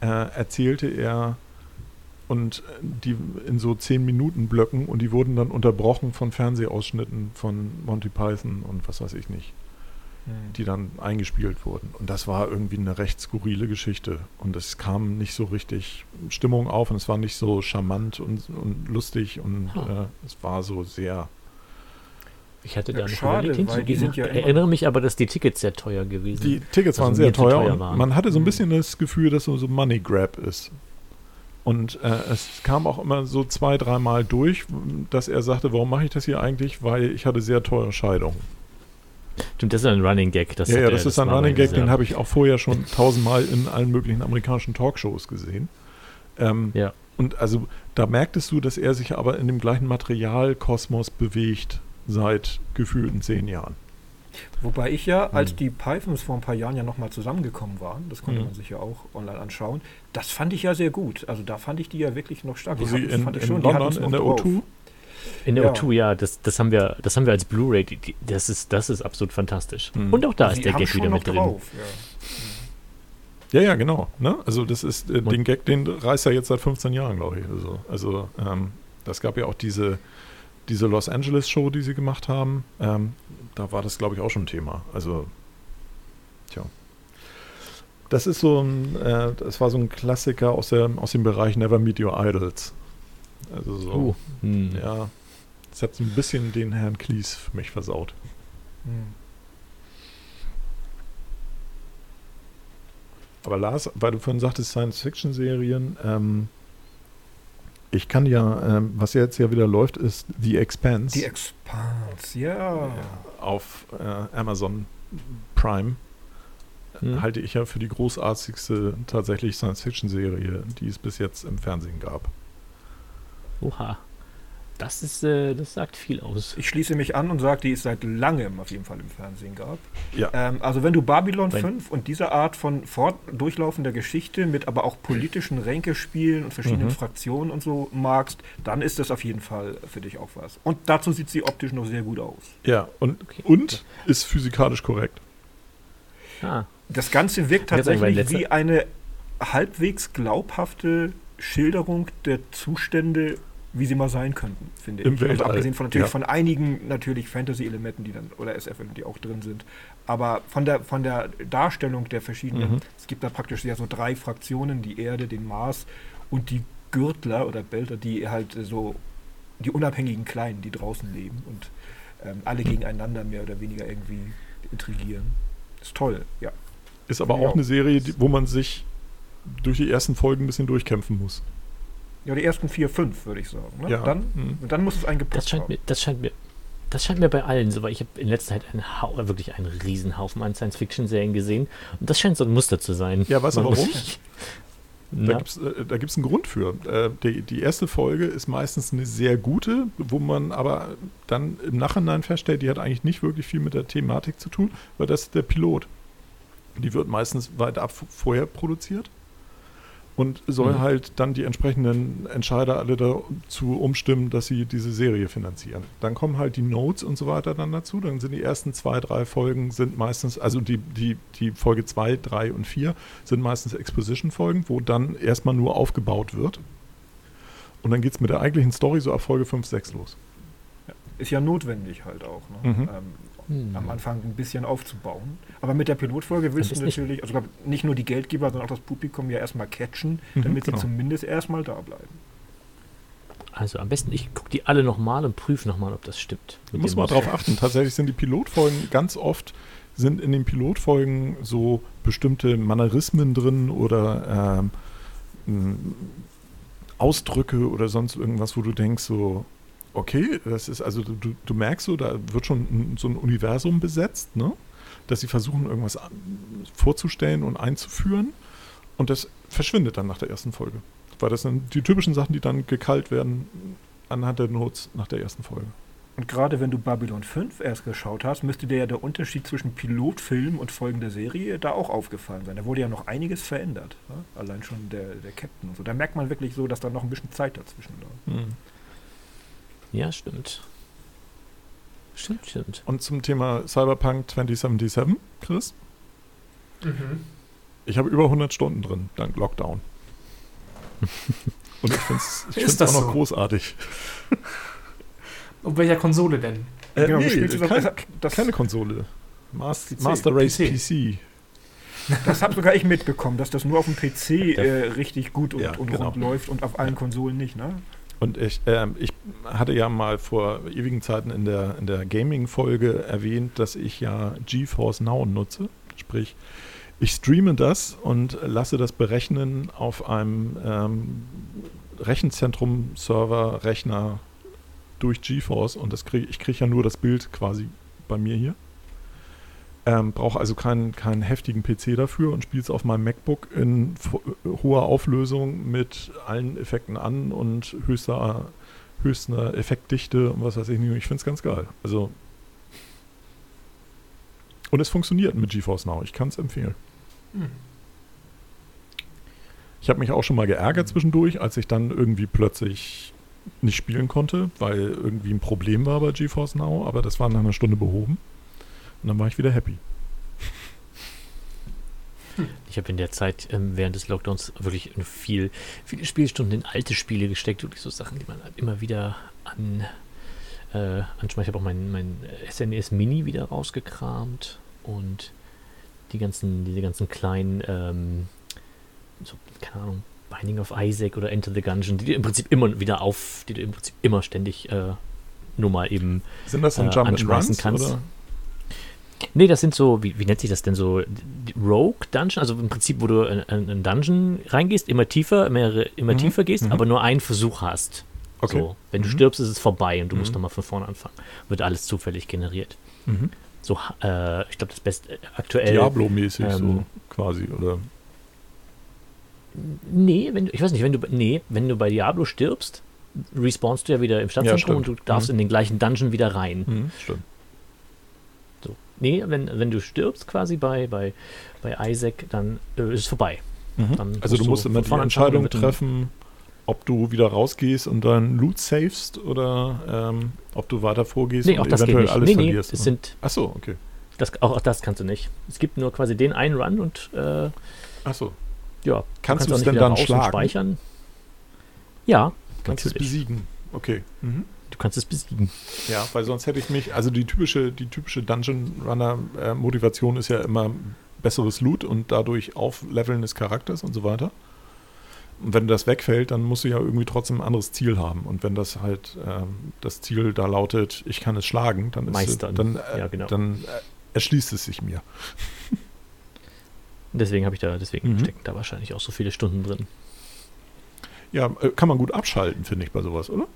äh, erzählte er und die in so 10 Minuten Blöcken und die wurden dann unterbrochen von Fernsehausschnitten von Monty Python und was weiß ich nicht, die dann eingespielt wurden. Und das war irgendwie eine recht skurrile Geschichte und es kam nicht so richtig Stimmung auf und es war nicht so charmant und, und lustig und Ah. äh, es war so sehr Ich hatte Ja, da noch schade, überlegt hinzugehen. sind ja erinnere mich aber, dass die Tickets sehr teuer gewesen Die Tickets waren Also sehr mir zu teuer, teuer und waren. man hatte so ein Mhm. bisschen das Gefühl, dass so, so Money Grab ist. Und äh, es kam auch immer so zwei, dreimal durch, dass er sagte, warum mache ich das hier eigentlich? Weil ich hatte sehr teure Scheidungen. Stimmt, das ist ein Running Gag. Das ja, ja, das ist ein Running Gag, den habe ich auch vorher schon tausendmal in allen möglichen amerikanischen Talkshows gesehen. Ähm, Ja. Und also da merktest du, dass er sich aber in dem gleichen Materialkosmos bewegt seit gefühlten zehn Jahren. Wobei ich ja, als Hm. die Pythons vor ein paar Jahren ja nochmal zusammengekommen waren, das konnte Mhm. man sich ja auch online anschauen, das fand ich ja sehr gut. Also da fand ich die ja wirklich noch stark. Hatten- in, fand ich in schon, London in der drauf. O2 In der Ja. O2, ja, das, das, haben wir, das haben wir als Blu-ray. Das ist, das ist absolut fantastisch. Mhm. Und auch da Sie ist der Gag wieder noch mit drin. drauf, ja. Ja, ja, genau. Ne? Also das ist äh, den Gag, den reißt er jetzt seit 15 Jahren, glaube ich. Also, also ähm, das gab ja auch diese, diese Los Angeles Show, die sie gemacht haben. Ähm, da war das, glaube ich, auch schon Thema. Also, tja. Das ist so ein, äh, das war so ein Klassiker aus, der, aus dem Bereich Never Meet Your Idols. Also so, Uh, hm. ja. Das hat so ein bisschen den Herrn Klies für mich versaut. Hm. Aber Lars, weil du vorhin sagtest, Science-Fiction-Serien, ähm, ich kann ja, ähm, was jetzt ja wieder läuft, ist The Expanse Die Expanse, ja. auf äh, Amazon Prime. Hm. Halte ich ja für die großartigste tatsächlich Science-Fiction-Serie, die es bis jetzt im Fernsehen gab. Oha. Das ist, äh, das sagt viel aus. Ich schließe mich an und sage, die es seit langem auf jeden Fall im Fernsehen gab. Ja. Ähm, also wenn du Babylon Wenn- 5 und diese Art von fortdurchlaufender Geschichte mit aber auch politischen Ränkespielen und verschiedenen Mhm. Fraktionen und so magst, dann ist das auf jeden Fall für dich auch was. Und dazu sieht sie optisch noch sehr gut aus. Ja, und, Okay. und ist physikalisch korrekt. Ah, Das Ganze wirkt tatsächlich wie eine halbwegs glaubhafte Schilderung der Zustände, wie sie mal sein könnten, finde Im ich. Also Weltall, abgesehen von natürlich ja. von einigen natürlich Fantasy-Elementen, die dann oder SF-Elementen, die auch drin sind. Aber von der von der Darstellung der verschiedenen, Mhm. es gibt da praktisch ja so drei Fraktionen, die Erde, den Mars und die Gürtler oder Belter, die halt so die unabhängigen Kleinen, die draußen leben und ähm, alle gegeneinander mehr oder weniger irgendwie intrigieren. Ist toll, ja. Ist aber Ja. auch eine Serie, die, wo man sich durch die ersten Folgen ein bisschen durchkämpfen muss. Ja, die ersten vier, fünf, würde ich sagen. Ne? Ja. Dann, Mhm. und dann muss es eingepackt das scheint haben. mir, das scheint mir, das scheint mir bei allen so, weil ich habe in letzter Zeit einen Hau, wirklich einen Riesenhaufen an Science-Fiction-Serien gesehen und das scheint so ein Muster zu sein. Ja, weißt du warum? Da gibt es äh, da gibt's einen Grund für. Äh, die, die erste Folge ist meistens eine sehr gute, wo man aber dann im Nachhinein feststellt, die hat eigentlich nicht wirklich viel mit der Thematik zu tun, weil das ist der Pilot. Die wird meistens weit ab vorher produziert und soll Mhm. halt dann die entsprechenden Entscheider alle dazu umstimmen, dass sie diese Serie finanzieren. Dann kommen halt die Notes und so weiter dann dazu. Dann sind die ersten zwei, drei Folgen sind meistens, also die, die, die Folge zwei, drei und vier sind meistens Exposition-Folgen, wo dann erstmal nur aufgebaut wird. Und dann geht es mit der eigentlichen Story so ab Folge 5, 6 los. Ist ja notwendig halt auch. Ne? Mhm. Ähm, Hm. am Anfang ein bisschen aufzubauen. Aber mit der Pilotfolge willst du natürlich, also nicht nur die Geldgeber, sondern auch das Publikum ja erstmal catchen, Mhm, damit genau. sie zumindest erstmal da bleiben. Also am besten, ich gucke die alle nochmal und prüfe nochmal, ob das stimmt. Mal Muster. drauf achten. Tatsächlich sind die Pilotfolgen ganz oft sind in den Pilotfolgen so bestimmte Mannerismen drin oder ähm, Ausdrücke oder sonst irgendwas, wo du denkst so, okay, das ist also du, du merkst so, da wird schon ein, so ein Universum besetzt, ne? Dass sie versuchen irgendwas vorzustellen und einzuführen und das verschwindet dann nach der ersten Folge. Weil das sind die typischen Sachen, die dann gekalt werden anhand der Notes nach der ersten Folge. Und gerade wenn du Babylon 5 erst geschaut hast, müsste dir ja der Unterschied zwischen Pilotfilm und Folgen der Serie da auch aufgefallen sein. Da wurde ja noch einiges verändert. Ne? Allein schon der, der Captain und so. Da merkt man wirklich so, dass da noch ein bisschen Zeit dazwischen war. Ja, stimmt. Stimmt, stimmt. Und zum Thema Cyberpunk 2077, Chris, Mhm. ich habe über 100 Stunden drin, dank Lockdown. Und ich finde es ich Ist find's das auch noch so? großartig. Auf welcher Konsole denn? Äh, Genau, nee, kein, das- keine Konsole. Mas PC, Master Race PC. PC. Das habe sogar ich mitbekommen, dass das nur auf dem PC äh, richtig gut und, Ja, und genau. rund läuft und auf allen Konsolen nicht, ne? Und ich, ähm, ich hatte ja mal vor ewigen Zeiten in der, in der Gaming-Folge erwähnt, dass ich ja GeForce Now nutze. Sprich, ich streame das und lasse das berechnen auf einem ähm, Rechenzentrum-Server, Rechner durch GeForce und das krieg, ich kriege ja nur das Bild quasi bei mir hier. Ähm, Brauche also keinen, keinen heftigen PC dafür und spiele es auf meinem MacBook in hoher Auflösung mit allen Effekten an und höchster, höchster Effektdichte und was weiß ich nicht. Ich finde es ganz geil. Also und es funktioniert mit GeForce Now. Ich kann es empfehlen. Hm. Ich habe mich auch schon mal geärgert zwischendurch, als ich dann irgendwie plötzlich nicht spielen konnte, weil irgendwie ein Problem war bei GeForce Now, aber das war nach einer Stunde behoben. Und dann war ich wieder happy. Ich habe in der Zeit ähm, während des Lockdowns wirklich viel, viele Spielstunden in alte Spiele gesteckt, wirklich so Sachen, die man halt immer wieder an äh, anschmeißt. Ich habe auch mein, mein SNES Mini wieder rausgekramt und die ganzen, diese ganzen kleinen, ähm, so, keine Ahnung, Binding of Isaac oder Enter the Gungeon, die du im Prinzip immer wieder auf, die du im Prinzip immer ständig äh, nur mal eben Sind das dann äh, Jump anschmeißen kannst. Oder? Nee, das sind so, wie, wie nennt sich das denn so? Rogue Dungeon, also im Prinzip, wo du in einen Dungeon reingehst, immer tiefer, mehrere, immer mhm. tiefer gehst, mhm. aber nur einen Versuch hast. Okay. So, wenn du mhm. stirbst, ist es vorbei und du musst mhm. nochmal von vorne anfangen. Wird alles zufällig generiert. Mhm. So, äh, ich glaube, das Beste äh, aktuell. Diablo-mäßig ähm, so quasi, oder? Nee, wenn du, ich weiß nicht, wenn du, nee, wenn du bei Diablo stirbst, respawnst du ja wieder im Stadtzentrum ja, und du darfst mhm. in den gleichen Dungeon wieder rein. Stimmt. Nee, wenn, wenn du stirbst quasi bei, bei, bei Isaac, dann äh, ist es vorbei. Mhm. also du musst immer die Entscheidung treffen, ob du wieder rausgehst und dann Loot savest oder ähm, ob du weiter vorgehst nee, und eventuell alles nee, verlierst. Nee, es sind, Ach so, okay. Das, auch, auch, das kannst du nicht. Es gibt nur quasi den einen Run und äh, Ach so. Ja, kannst du es denn dann schlagen? speichern? Ja, kannst du es besiegen. Okay. Mhm. Du kannst es besiegen. Ja, weil sonst hätte ich mich, also die typische, die typische Dungeon Runner äh, Motivation ist ja immer besseres Loot und dadurch Aufleveln des Charakters und so weiter. Und wenn das wegfällt, dann musst du ja irgendwie trotzdem ein anderes Ziel haben. Und wenn das halt ähm, das Ziel da lautet, ich kann es schlagen, dann, ist, dann, äh, ja, genau. dann äh, erschließt es sich mir. deswegen habe ich da, deswegen mhm. stecken da wahrscheinlich auch so viele Stunden drin. Ja, äh, kann man gut abschalten, finde ich, bei sowas, oder?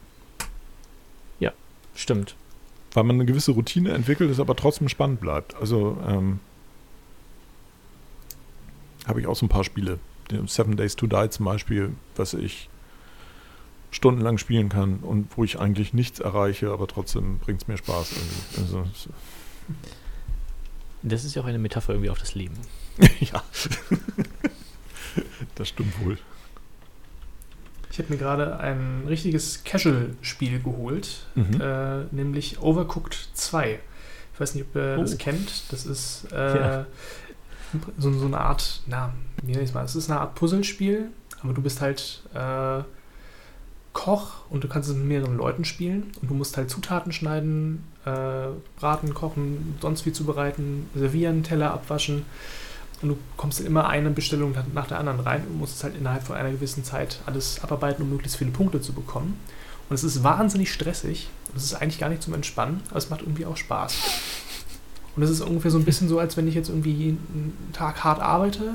Stimmt. Weil man eine gewisse Routine entwickelt, es aber trotzdem spannend bleibt. Also ähm, habe ich auch so ein paar Spiele. Seven Days to Die zum Beispiel, was ich stundenlang spielen kann und wo ich eigentlich nichts erreiche, aber trotzdem bringt es mir Spaß. Irgendwie. Also, das ist ja auch eine Metapher irgendwie auf das Leben. ja. das stimmt wohl. Ich habe mir gerade ein richtiges Casual-Spiel geholt, mhm. äh, nämlich Overcooked 2. Ich weiß nicht, ob ihr oh. das kennt. Das ist äh, ja. so, so, eine Art, na, wie nenne ich es mal? Es ist eine Art Puzzlespiel, aber du bist halt äh, Koch und du kannst es mit mehreren Leuten spielen und du musst halt Zutaten schneiden, äh, braten, kochen, sonst wie zubereiten, servieren, Teller abwaschen und du kommst immer eine Bestellung nach der anderen rein und musst es halt innerhalb von einer gewissen Zeit alles abarbeiten, um möglichst viele Punkte zu bekommen. Und es ist wahnsinnig stressig. Und es ist eigentlich gar nicht zum Entspannen, aber es macht irgendwie auch Spaß. Und es ist ungefähr so ein bisschen so, als wenn ich jetzt irgendwie einen Tag hart arbeite.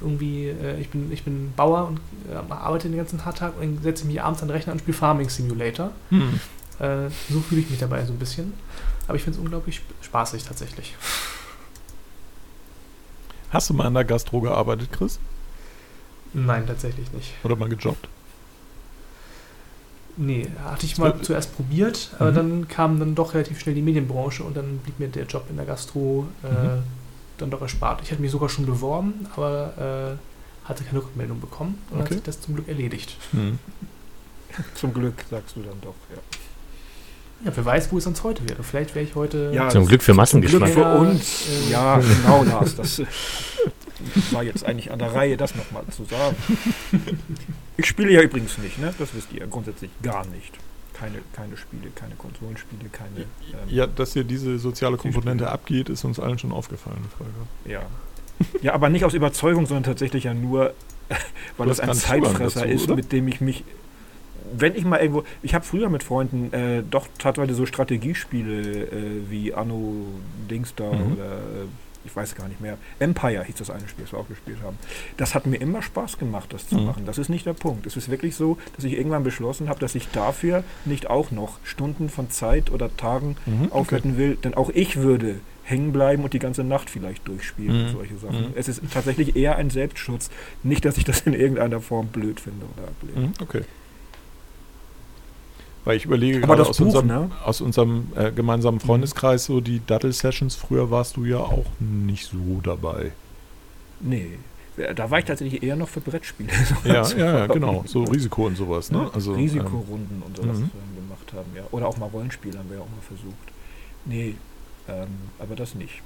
Irgendwie, äh, ich, bin, ich bin Bauer und äh, arbeite den ganzen Tag und dann setze ich mich abends an den Rechner und spiele Farming Simulator. Hm. Äh, so fühle ich mich dabei so ein bisschen. Aber ich finde es unglaublich spaßig tatsächlich. Hast du mal in der Gastro gearbeitet, Chris? Nein, tatsächlich nicht. Oder mal gejobbt? Nee, hatte ich mal zuerst probiert, aber mhm. dann kam dann doch relativ schnell die Medienbranche und dann blieb mir der Job in der Gastro äh, mhm. dann doch erspart. Ich hatte mich sogar schon beworben, aber äh, hatte keine Rückmeldung bekommen und okay. hat sich das zum Glück erledigt. Mhm. Zum Glück, sagst du dann doch, ja. Ja, wer weiß, wo es sonst heute wäre. Vielleicht wäre ich heute. Ja, zum Glück für Massengeschmack. Glück für uns. Äh, ja, genau, Lars. Das war jetzt eigentlich an der Reihe, das nochmal zu sagen. Ich spiele ja übrigens nicht, ne? Das wisst ihr grundsätzlich gar nicht. Keine, keine Spiele, keine Konsolenspiele, keine. Ähm, ja, dass hier diese soziale Komponente abgeht, ist uns allen schon aufgefallen, Folge. Ja. Ja, aber nicht aus Überzeugung, sondern tatsächlich ja nur, weil das ein Zeitfresser dazu, ist, oder? mit dem ich mich wenn ich mal irgendwo, ich habe früher mit Freunden äh, doch teilweise so Strategiespiele äh, wie Anno Dings da Mhm. oder äh, ich weiß gar nicht mehr, Empire hieß das eine Spiel, das wir auch gespielt haben. Das hat mir immer Spaß gemacht, das zu Mhm. machen. Das ist nicht der Punkt. Es ist wirklich so, dass ich irgendwann beschlossen habe, dass ich dafür nicht auch noch Stunden von Zeit oder Tagen Mhm, okay. aufwenden will, denn auch ich würde hängen bleiben und die ganze Nacht vielleicht durchspielen Mhm. und solche Sachen. Mhm. Es ist tatsächlich eher ein Selbstschutz. Nicht, dass ich das in irgendeiner Form blöd finde oder ablehne. Mhm, Okay. Weil ich überlege gerade aus Buch, unserem, ne? aus unserem äh, gemeinsamen Freundeskreis, so die Dattel-Sessions, früher warst du ja auch nicht so dabei. Nee. Da war ich tatsächlich eher noch für Brettspiele. Ja, ja, ja, genau. So Risiko und sowas, ne? Also, ähm, Risikorunden und sowas mhm. ähm, gemacht haben, ja. Oder auch mal Rollenspiele haben wir ja auch mal versucht. Nee, ähm, aber das nicht.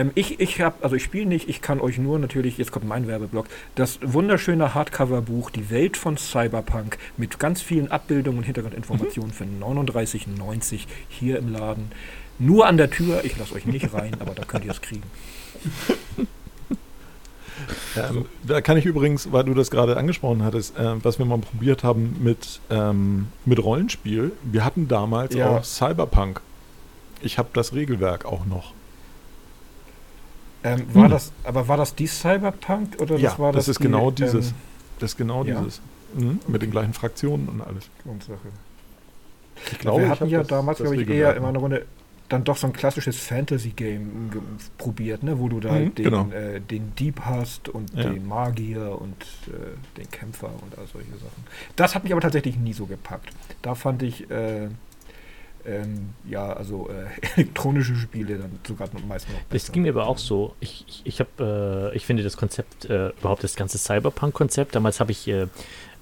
Ähm, ich ich habe, also ich spiele nicht, ich kann euch nur natürlich, jetzt kommt mein Werbeblock, das wunderschöne Hardcover-Buch Die Welt von Cyberpunk mit ganz vielen Abbildungen und Hintergrundinformationen für 39,90 hier im Laden. Nur an der Tür, ich lasse euch nicht rein, aber da könnt ihr es kriegen. Ähm, da kann ich übrigens, weil du das gerade angesprochen hattest, äh, was wir mal probiert haben mit, ähm, mit Rollenspiel. Wir hatten damals Ja. auch Cyberpunk. Ich habe das Regelwerk auch noch. Ähm, war Hm. das, aber war das die Cyberpunk oder Ja, das war das das, ist genau die, dieses. Ähm, Das ist genau Ja. dieses. Mhm, mit den gleichen Fraktionen und alles. Grundsache. Ich glaube, wir hatten ja das- damals, glaube ich, eher immer eine Runde dann doch so ein klassisches Fantasy-Game probiert, ne? wo du da Mhm, halt den, genau. äh, den Dieb hast und Ja. den Magier und äh, den Kämpfer und all solche Sachen. Das hat mich aber tatsächlich nie so gepackt. Da fand ich äh, ähm, ja, also äh, elektronische Spiele dann sogar noch meistens noch Das besser. ging mir aber auch so. Ich, ich, ich habe, äh, ich finde das Konzept, äh, überhaupt das ganze Cyberpunk-Konzept, damals habe ich, äh,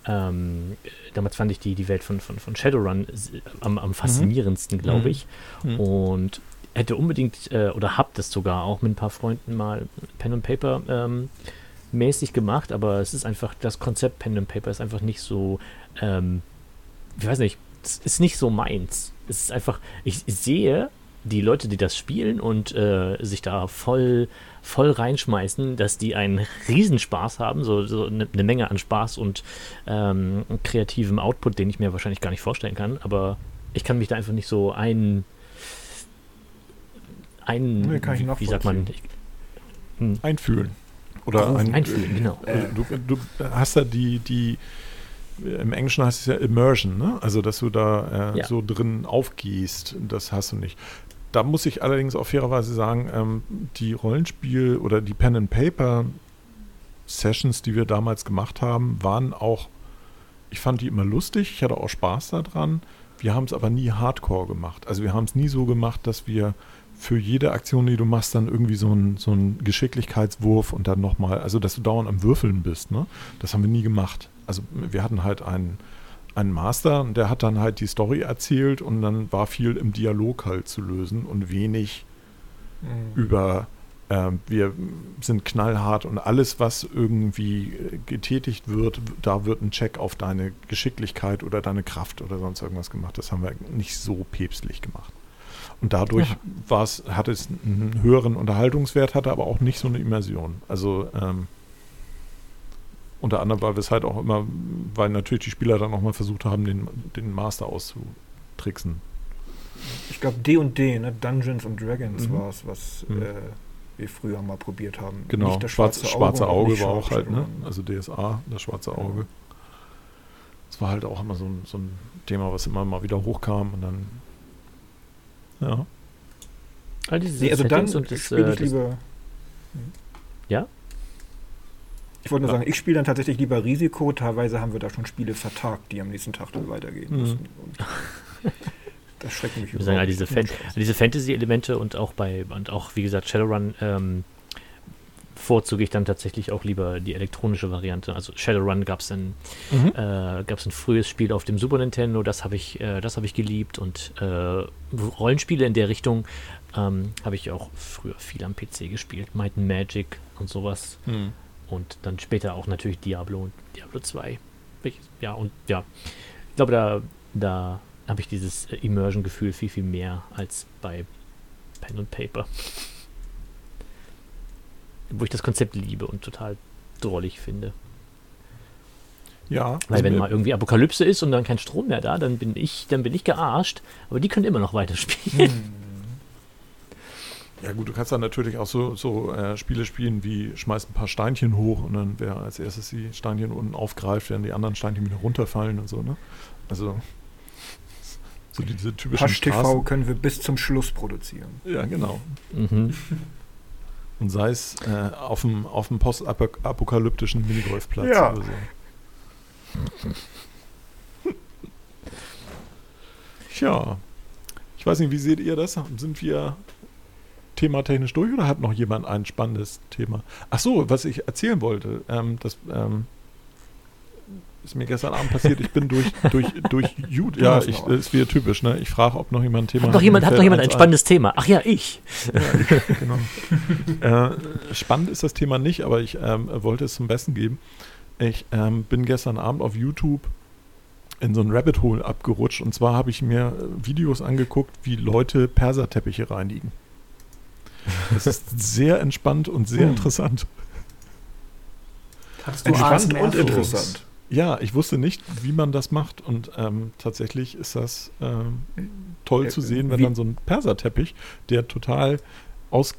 ähm, damals fand ich die, die Welt von, von, von Shadowrun s- am, am faszinierendsten, glaube Mhm. ich. Mhm. Und hätte unbedingt, äh, oder hab das sogar auch mit ein paar Freunden mal Pen and Paper ähm, mäßig gemacht, aber es ist einfach, das Konzept Pen and Paper ist einfach nicht so, ähm, ich weiß nicht, es ist nicht so meins. Es ist einfach, ich sehe die Leute, die das spielen und äh, sich da voll, voll reinschmeißen, dass die einen Riesenspaß haben, so, so eine, eine Menge an Spaß und ähm, kreativem Output, den ich mir wahrscheinlich gar nicht vorstellen kann, aber ich kann mich da einfach nicht so ein, ein Nee, kann ich wie, wie sagt man, ich, hm, Einfühlen. Oder ein, einfühlen, genau. äh, Du, du hast da die, die, im Englischen heißt es ja Immersion, ne? Also, dass du da äh, Ja. so drin aufgehst, das hast du nicht. Da muss ich allerdings auch fairerweise sagen, ähm, die Rollenspiel- oder die Pen-and-Paper-Sessions, die wir damals gemacht haben, waren auch, ich fand die immer lustig, ich hatte auch Spaß daran. Wir haben es aber nie hardcore gemacht. Also wir haben es nie so gemacht, dass wir für jede Aktion, die du machst, dann irgendwie so einen so einen Geschicklichkeitswurf und dann nochmal, also dass du dauernd am Würfeln bist. Ne? Das haben wir nie gemacht. Also wir hatten halt einen, einen Master und der hat dann halt die Story erzählt und dann war viel im Dialog halt zu lösen und wenig Mhm. über ähm, wir sind knallhart und alles, was irgendwie äh, getätigt wird, da wird ein Check auf deine Geschicklichkeit oder deine Kraft oder sonst irgendwas gemacht. Das haben wir nicht so päpstlich gemacht. Und dadurch war's, hat es einen höheren Unterhaltungswert, hatte aber auch nicht so eine Immersion. Also ähm, unter anderem, weil wir es halt auch immer, weil natürlich die Spieler dann auch mal versucht haben, den, den Master auszutricksen. Ich glaube D&D, ne? Dungeons and Dragons Mhm. war es, was Mhm. äh, wir früher mal probiert haben. Genau, Nicht das schwarze, schwarze und Auge nicht war auch halt, ne? Also DSA, das schwarze Ja. Auge. Das war halt auch immer so ein, so ein Thema, was immer mal wieder hochkam und dann. Ja. All diese Nee, also dann Settings und das, spiele äh, ich das lieber. Ja? Ich wollte nur Ja. sagen, ich spiele dann tatsächlich lieber Risiko. Teilweise haben wir da schon Spiele vertagt, die am nächsten Tag dann weitergehen Mhm. mussten. Und das schreckt mich Wir sagen all diese. Fan diese Fantasy-Elemente und auch bei, und auch wie gesagt, Shadowrun ähm, vorzuge ich dann tatsächlich auch lieber die elektronische Variante. Also Shadowrun gab es ein, Mhm. äh, gab's ein frühes Spiel auf dem Super Nintendo, das habe ich, äh, das habe ich geliebt und äh, Rollenspiele in der Richtung ähm, habe ich auch früher viel am PC gespielt. Might and Magic und sowas. Mhm. Und dann später auch natürlich Diablo und Diablo 2. Welches- Ja, und ja, ich glaube, da, da habe ich dieses äh, Immersion-Gefühl viel, viel mehr als bei Pen und Paper. Wo ich das Konzept liebe und total drollig finde. Ja. Weil also wenn mal irgendwie Apokalypse ist und dann kein Strom mehr da, dann bin ich, dann bin ich gearscht. Aber die können immer noch weiterspielen. Hm. Ja gut, du kannst dann natürlich auch so, so äh, Spiele spielen wie schmeißt ein paar Steinchen hoch und dann wer als erstes die Steinchen unten aufgreift, werden die anderen Steinchen wieder runterfallen und so, ne? Also so diese typischen Pasch TV Straßen. können wir bis zum Schluss produzieren. Ja, genau. Mhm. Und sei es äh, auf dem, auf dem postapokalyptischen Minigolfplatz Ja. oder so. Tja, ich weiß nicht, wie seht ihr das? Sind wir thematechnisch durch oder hat noch jemand ein spannendes Thema? Ach so, was ich erzählen wollte, ähm, das ähm, ist mir gestern Abend passiert. Ich bin durch, durch, durch YouTube. Ja, ich, noch das ist wieder typisch, ne? Ich frage, ob noch jemand ein Thema Hat noch jemand, hat noch jemand ein spannendes Thema? Ach ja, ich. genau. äh, spannend ist das Thema nicht, aber ich ähm, wollte es zum Besten geben. Ich ähm, bin gestern Abend auf YouTube in so ein Rabbit Hole abgerutscht und zwar habe ich mir äh, Videos angeguckt, wie Leute Perserteppiche reinigen. Das ist sehr entspannt und sehr Hm. interessant. Hattest du Entspannt und interessant. Ja, ich wusste nicht, wie man das macht und ähm, tatsächlich ist das ähm, toll Äh, zu sehen, wenn wie- dann so ein Perserteppich, der total aus,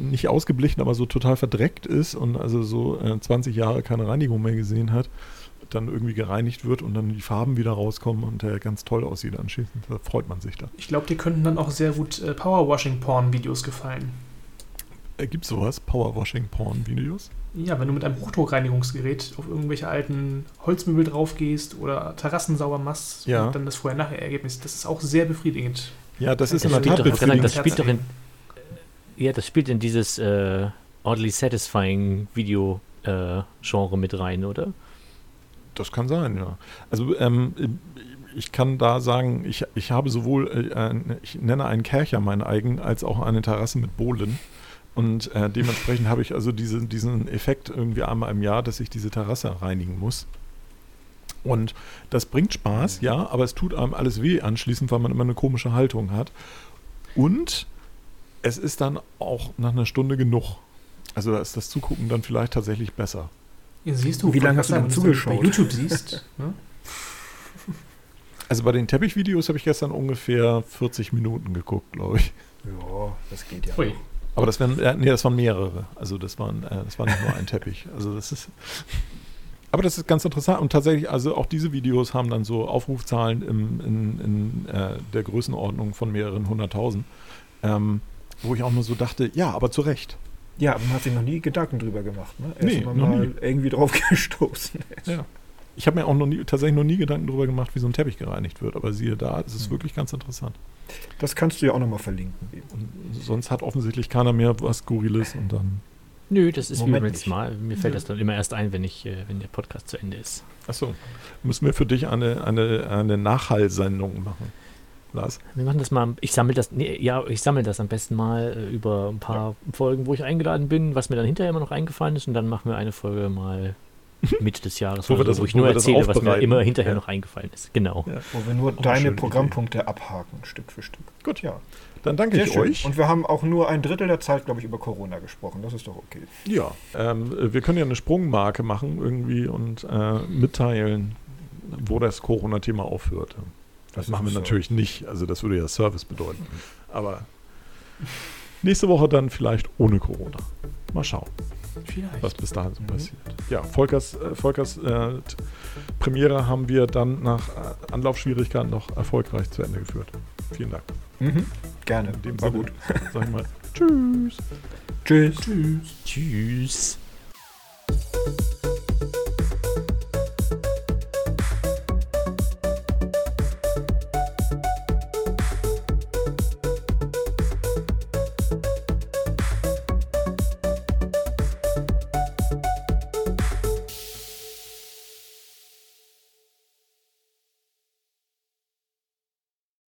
nicht ausgeblichen, aber so total verdreckt ist und also so äh, 20 Jahre keine Reinigung mehr gesehen hat, dann irgendwie gereinigt wird und dann die Farben wieder rauskommen und der ganz toll aussieht anschließend. Da freut man sich dann. Ich glaube, dir könnten dann auch sehr gut äh, Powerwashing-Porn-Videos gefallen. Äh, Gibt sowas? Powerwashing-Porn-Videos? Ja, wenn du mit einem Hochdruckreinigungsgerät auf irgendwelche alten Holzmöbel drauf gehst oder Terrassen sauber machst Ja. und dann das Vorher-Nachher-Ergebnis, das ist auch sehr befriedigend. Ja, das ist Das in der Tat doch- befriedigend. das spielt doch in- Ja, das spielt in dieses äh, oddly satisfying Video-Genre mit rein, oder? Das kann sein, ja. Also ähm, ich kann da sagen, ich, ich habe sowohl, äh, ich nenne einen Kercher meinen eigen, als auch eine Terrasse mit Bohlen. Und äh, dementsprechend habe ich also diese, diesen Effekt irgendwie einmal im Jahr, dass ich diese Terrasse reinigen muss. Und das bringt Spaß, ja, aber es tut einem alles weh anschließend, weil man immer eine komische Haltung hat. Und es ist dann auch nach einer Stunde genug. Also da ist das Zugucken dann vielleicht tatsächlich besser. Ja, siehst du, Wie lange hast du denn zugeschaut? Bei YouTube siehst. ne? Also bei den Teppichvideos habe ich gestern ungefähr 40 Minuten geguckt, glaube ich. Ja, das geht ja. Ui. Aber das waren, nee, das waren mehrere. Also das waren, äh, das war nicht nur ein Teppich. Also das ist. Aber das ist ganz interessant und tatsächlich, also auch diese Videos haben dann so Aufrufzahlen im, in, in äh, der Größenordnung von mehreren hunderttausend, ähm, wo ich auch nur so dachte, ja, aber zu Recht. Ja, man hat sich noch nie Gedanken drüber gemacht. Ne? Erst Nee, mal, mal nie. irgendwie drauf gestoßen. Ja. Ich habe mir auch noch nie, tatsächlich noch nie Gedanken darüber gemacht, wie so ein Teppich gereinigt wird. Aber siehe da, es ist Hm. wirklich ganz interessant. Das kannst du ja auch nochmal verlinken. Und sonst hat offensichtlich keiner mehr was Skurriles und dann. Nö, das ist Moment letzten Mal. Mir fällt Ja. das dann immer erst ein, wenn ich, äh, wenn der Podcast zu Ende ist. Achso, müssen wir für dich eine, eine, eine Nachhallsendung machen, Lars? Wir machen das mal. Ich sammle das. Nee, ja, ich sammle das am besten mal äh, über ein paar Folgen, wo ich eingeladen bin, was mir dann hinterher immer noch eingefallen ist, und dann machen wir eine Folge mal Mitte des Jahres, Wo wir so, das- wo ich wo nur erzähle, was mir immer hinterher Ja. noch eingefallen ist. Genau. Ja. Wo wir nur eine deine Programmpunkte abhaken, Stück für Stück. Gut, Ja, dann danke sehr ich schön. euch. Und wir haben auch nur ein Drittel der Zeit, glaube ich, über Corona gesprochen. Das ist doch okay. Ja, ähm, wir können ja eine Sprungmarke machen irgendwie und äh, mitteilen, wo das Corona-Thema aufhört. Das, Das machen wir so. natürlich nicht, also das würde ja Service bedeuten. Aber nächste Woche dann vielleicht ohne Corona. Mal schauen, Vielleicht. was bis dahin so Mhm. passiert. Ja, Volkers, äh, Volkers äh, Premiere haben wir dann nach äh, Anlaufschwierigkeiten noch erfolgreich zu Ende geführt. Vielen Dank. Mhm. Gerne. In dem War Sinne, gut. sag ich mal, tschüss. Tschüss. Tschüss. Tschüss.